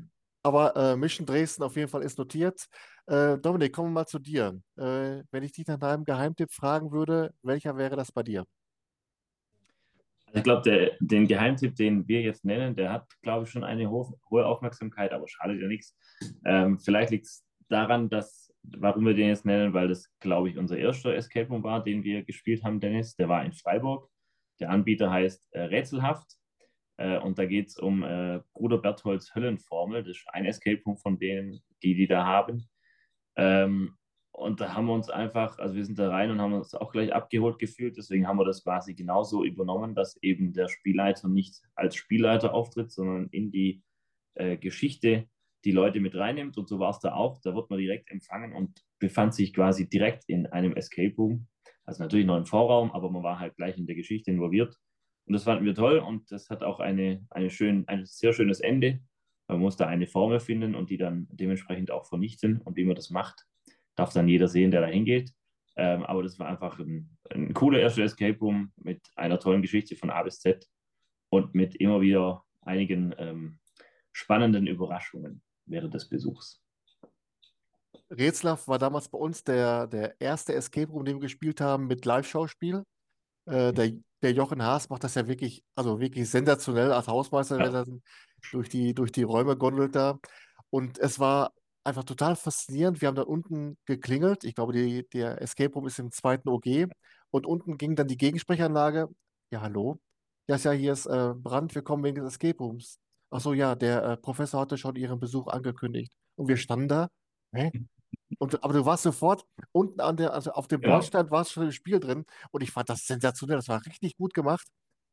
Aber äh, Mission Dresden auf jeden Fall ist notiert. Äh, Dominik, kommen wir mal zu dir. Äh, wenn ich dich nach deinem Geheimtipp fragen würde, welcher wäre das bei dir? Also ich glaube, den Geheimtipp, den wir jetzt nennen, der hat, glaube ich, schon eine ho hohe Aufmerksamkeit, aber schadet ja nichts. Ähm, vielleicht liegt es daran, dass, warum wir den jetzt nennen, weil das, glaube ich, unser erster Escape Room war, den wir gespielt haben, Dennis. Der war in Freiburg. Der Anbieter heißt äh, Rätselhaft. Äh, und da geht es um äh, Bruder Bertholds Höllenformel. Das ist ein Escape Room von denen, die die da haben. Ähm, und da haben wir uns einfach, also wir sind da rein und haben uns auch gleich abgeholt gefühlt. Deswegen haben wir das quasi genauso übernommen, dass eben der Spielleiter nicht als Spielleiter auftritt, sondern in die äh, Geschichte die Leute mit reinnimmt. Und so war es da auch. Da wird man direkt empfangen und befand sich quasi direkt in einem Escape Room. Also natürlich noch im Vorraum, aber man war halt gleich in der Geschichte involviert. Und das fanden wir toll und das hat auch eine, eine schön, ein sehr schönes Ende. Man muss da eine Formel finden und die dann dementsprechend auch vernichten. Und wie man das macht, darf dann jeder sehen, der da hingeht. Ähm, aber das war einfach ein, ein cooler erster Escape Room mit einer tollen Geschichte von A bis Z und mit immer wieder einigen ähm, spannenden Überraschungen während des Besuchs. Rätselhaft war damals bei uns der, der erste Escape Room, den wir gespielt haben mit Live-Schauspiel. Äh, der, der Jochen Haas macht das ja wirklich, also wirklich sensationell als Hausmeister, Ja. wenn er dann durch die, durch die Räume gondelt da. Und es war einfach total faszinierend. Wir haben dann unten geklingelt. Ich glaube, die, der Escape Room ist im zweiten OG. Und unten ging dann die Gegensprechanlage. Ja, hallo. Ja, ist ja, hier ist äh, Brand, wir kommen wegen des Escape Rooms. Ach so, ja, der äh, Professor hatte schon Ihren Besuch angekündigt. Und wir standen da. Hä? Und, aber du warst sofort unten an der, also auf dem Genau. Bordstein warst schon im Spiel drin. Und ich fand das sensationell. Das war richtig gut gemacht.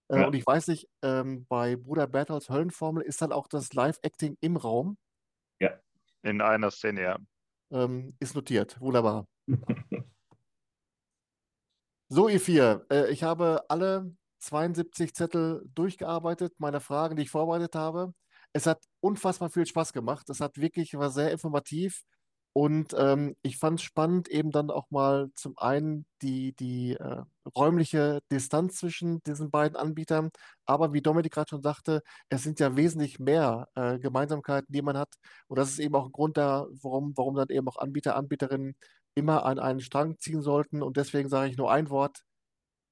Äh, Ja. und ich weiß nicht, ähm, bei Bruder Bertholds Höllenformel ist dann auch das Live-Acting im Raum. In einer Szene, ja. Ähm, ist notiert. Wunderbar. (laughs) So, ihr vier, äh, ich habe alle 72 Zettel durchgearbeitet, meine Fragen, die ich vorbereitet habe. Es hat unfassbar viel Spaß gemacht. Es hat wirklich, war sehr informativ. Und ähm, ich fand es spannend, eben dann auch mal zum einen die, die äh, räumliche Distanz zwischen diesen beiden Anbietern, aber wie Dominik gerade schon sagte, es sind ja wesentlich mehr äh, Gemeinsamkeiten, die man hat. Und das ist eben auch ein Grund da, warum, warum dann eben auch Anbieter, Anbieterinnen immer an einen Strang ziehen sollten. Und deswegen sage ich nur ein Wort.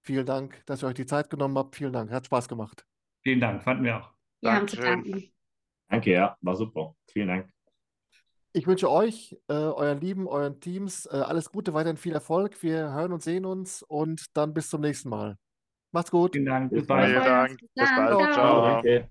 Vielen Dank, dass ihr euch die Zeit genommen habt. Vielen Dank. Hat Spaß gemacht. Vielen Dank, fanden wir auch. Wir haben zu Dankeschön. danken. Danke, ja, war super. Vielen Dank. Ich wünsche euch, äh, euren Lieben, euren Teams, äh, alles Gute, weiterhin viel Erfolg. Wir hören und sehen uns und dann bis zum nächsten Mal. Macht's gut. Vielen Dank, bis bald. Vielen. Dank. Bis bald. Ciao. Ciao. Danke.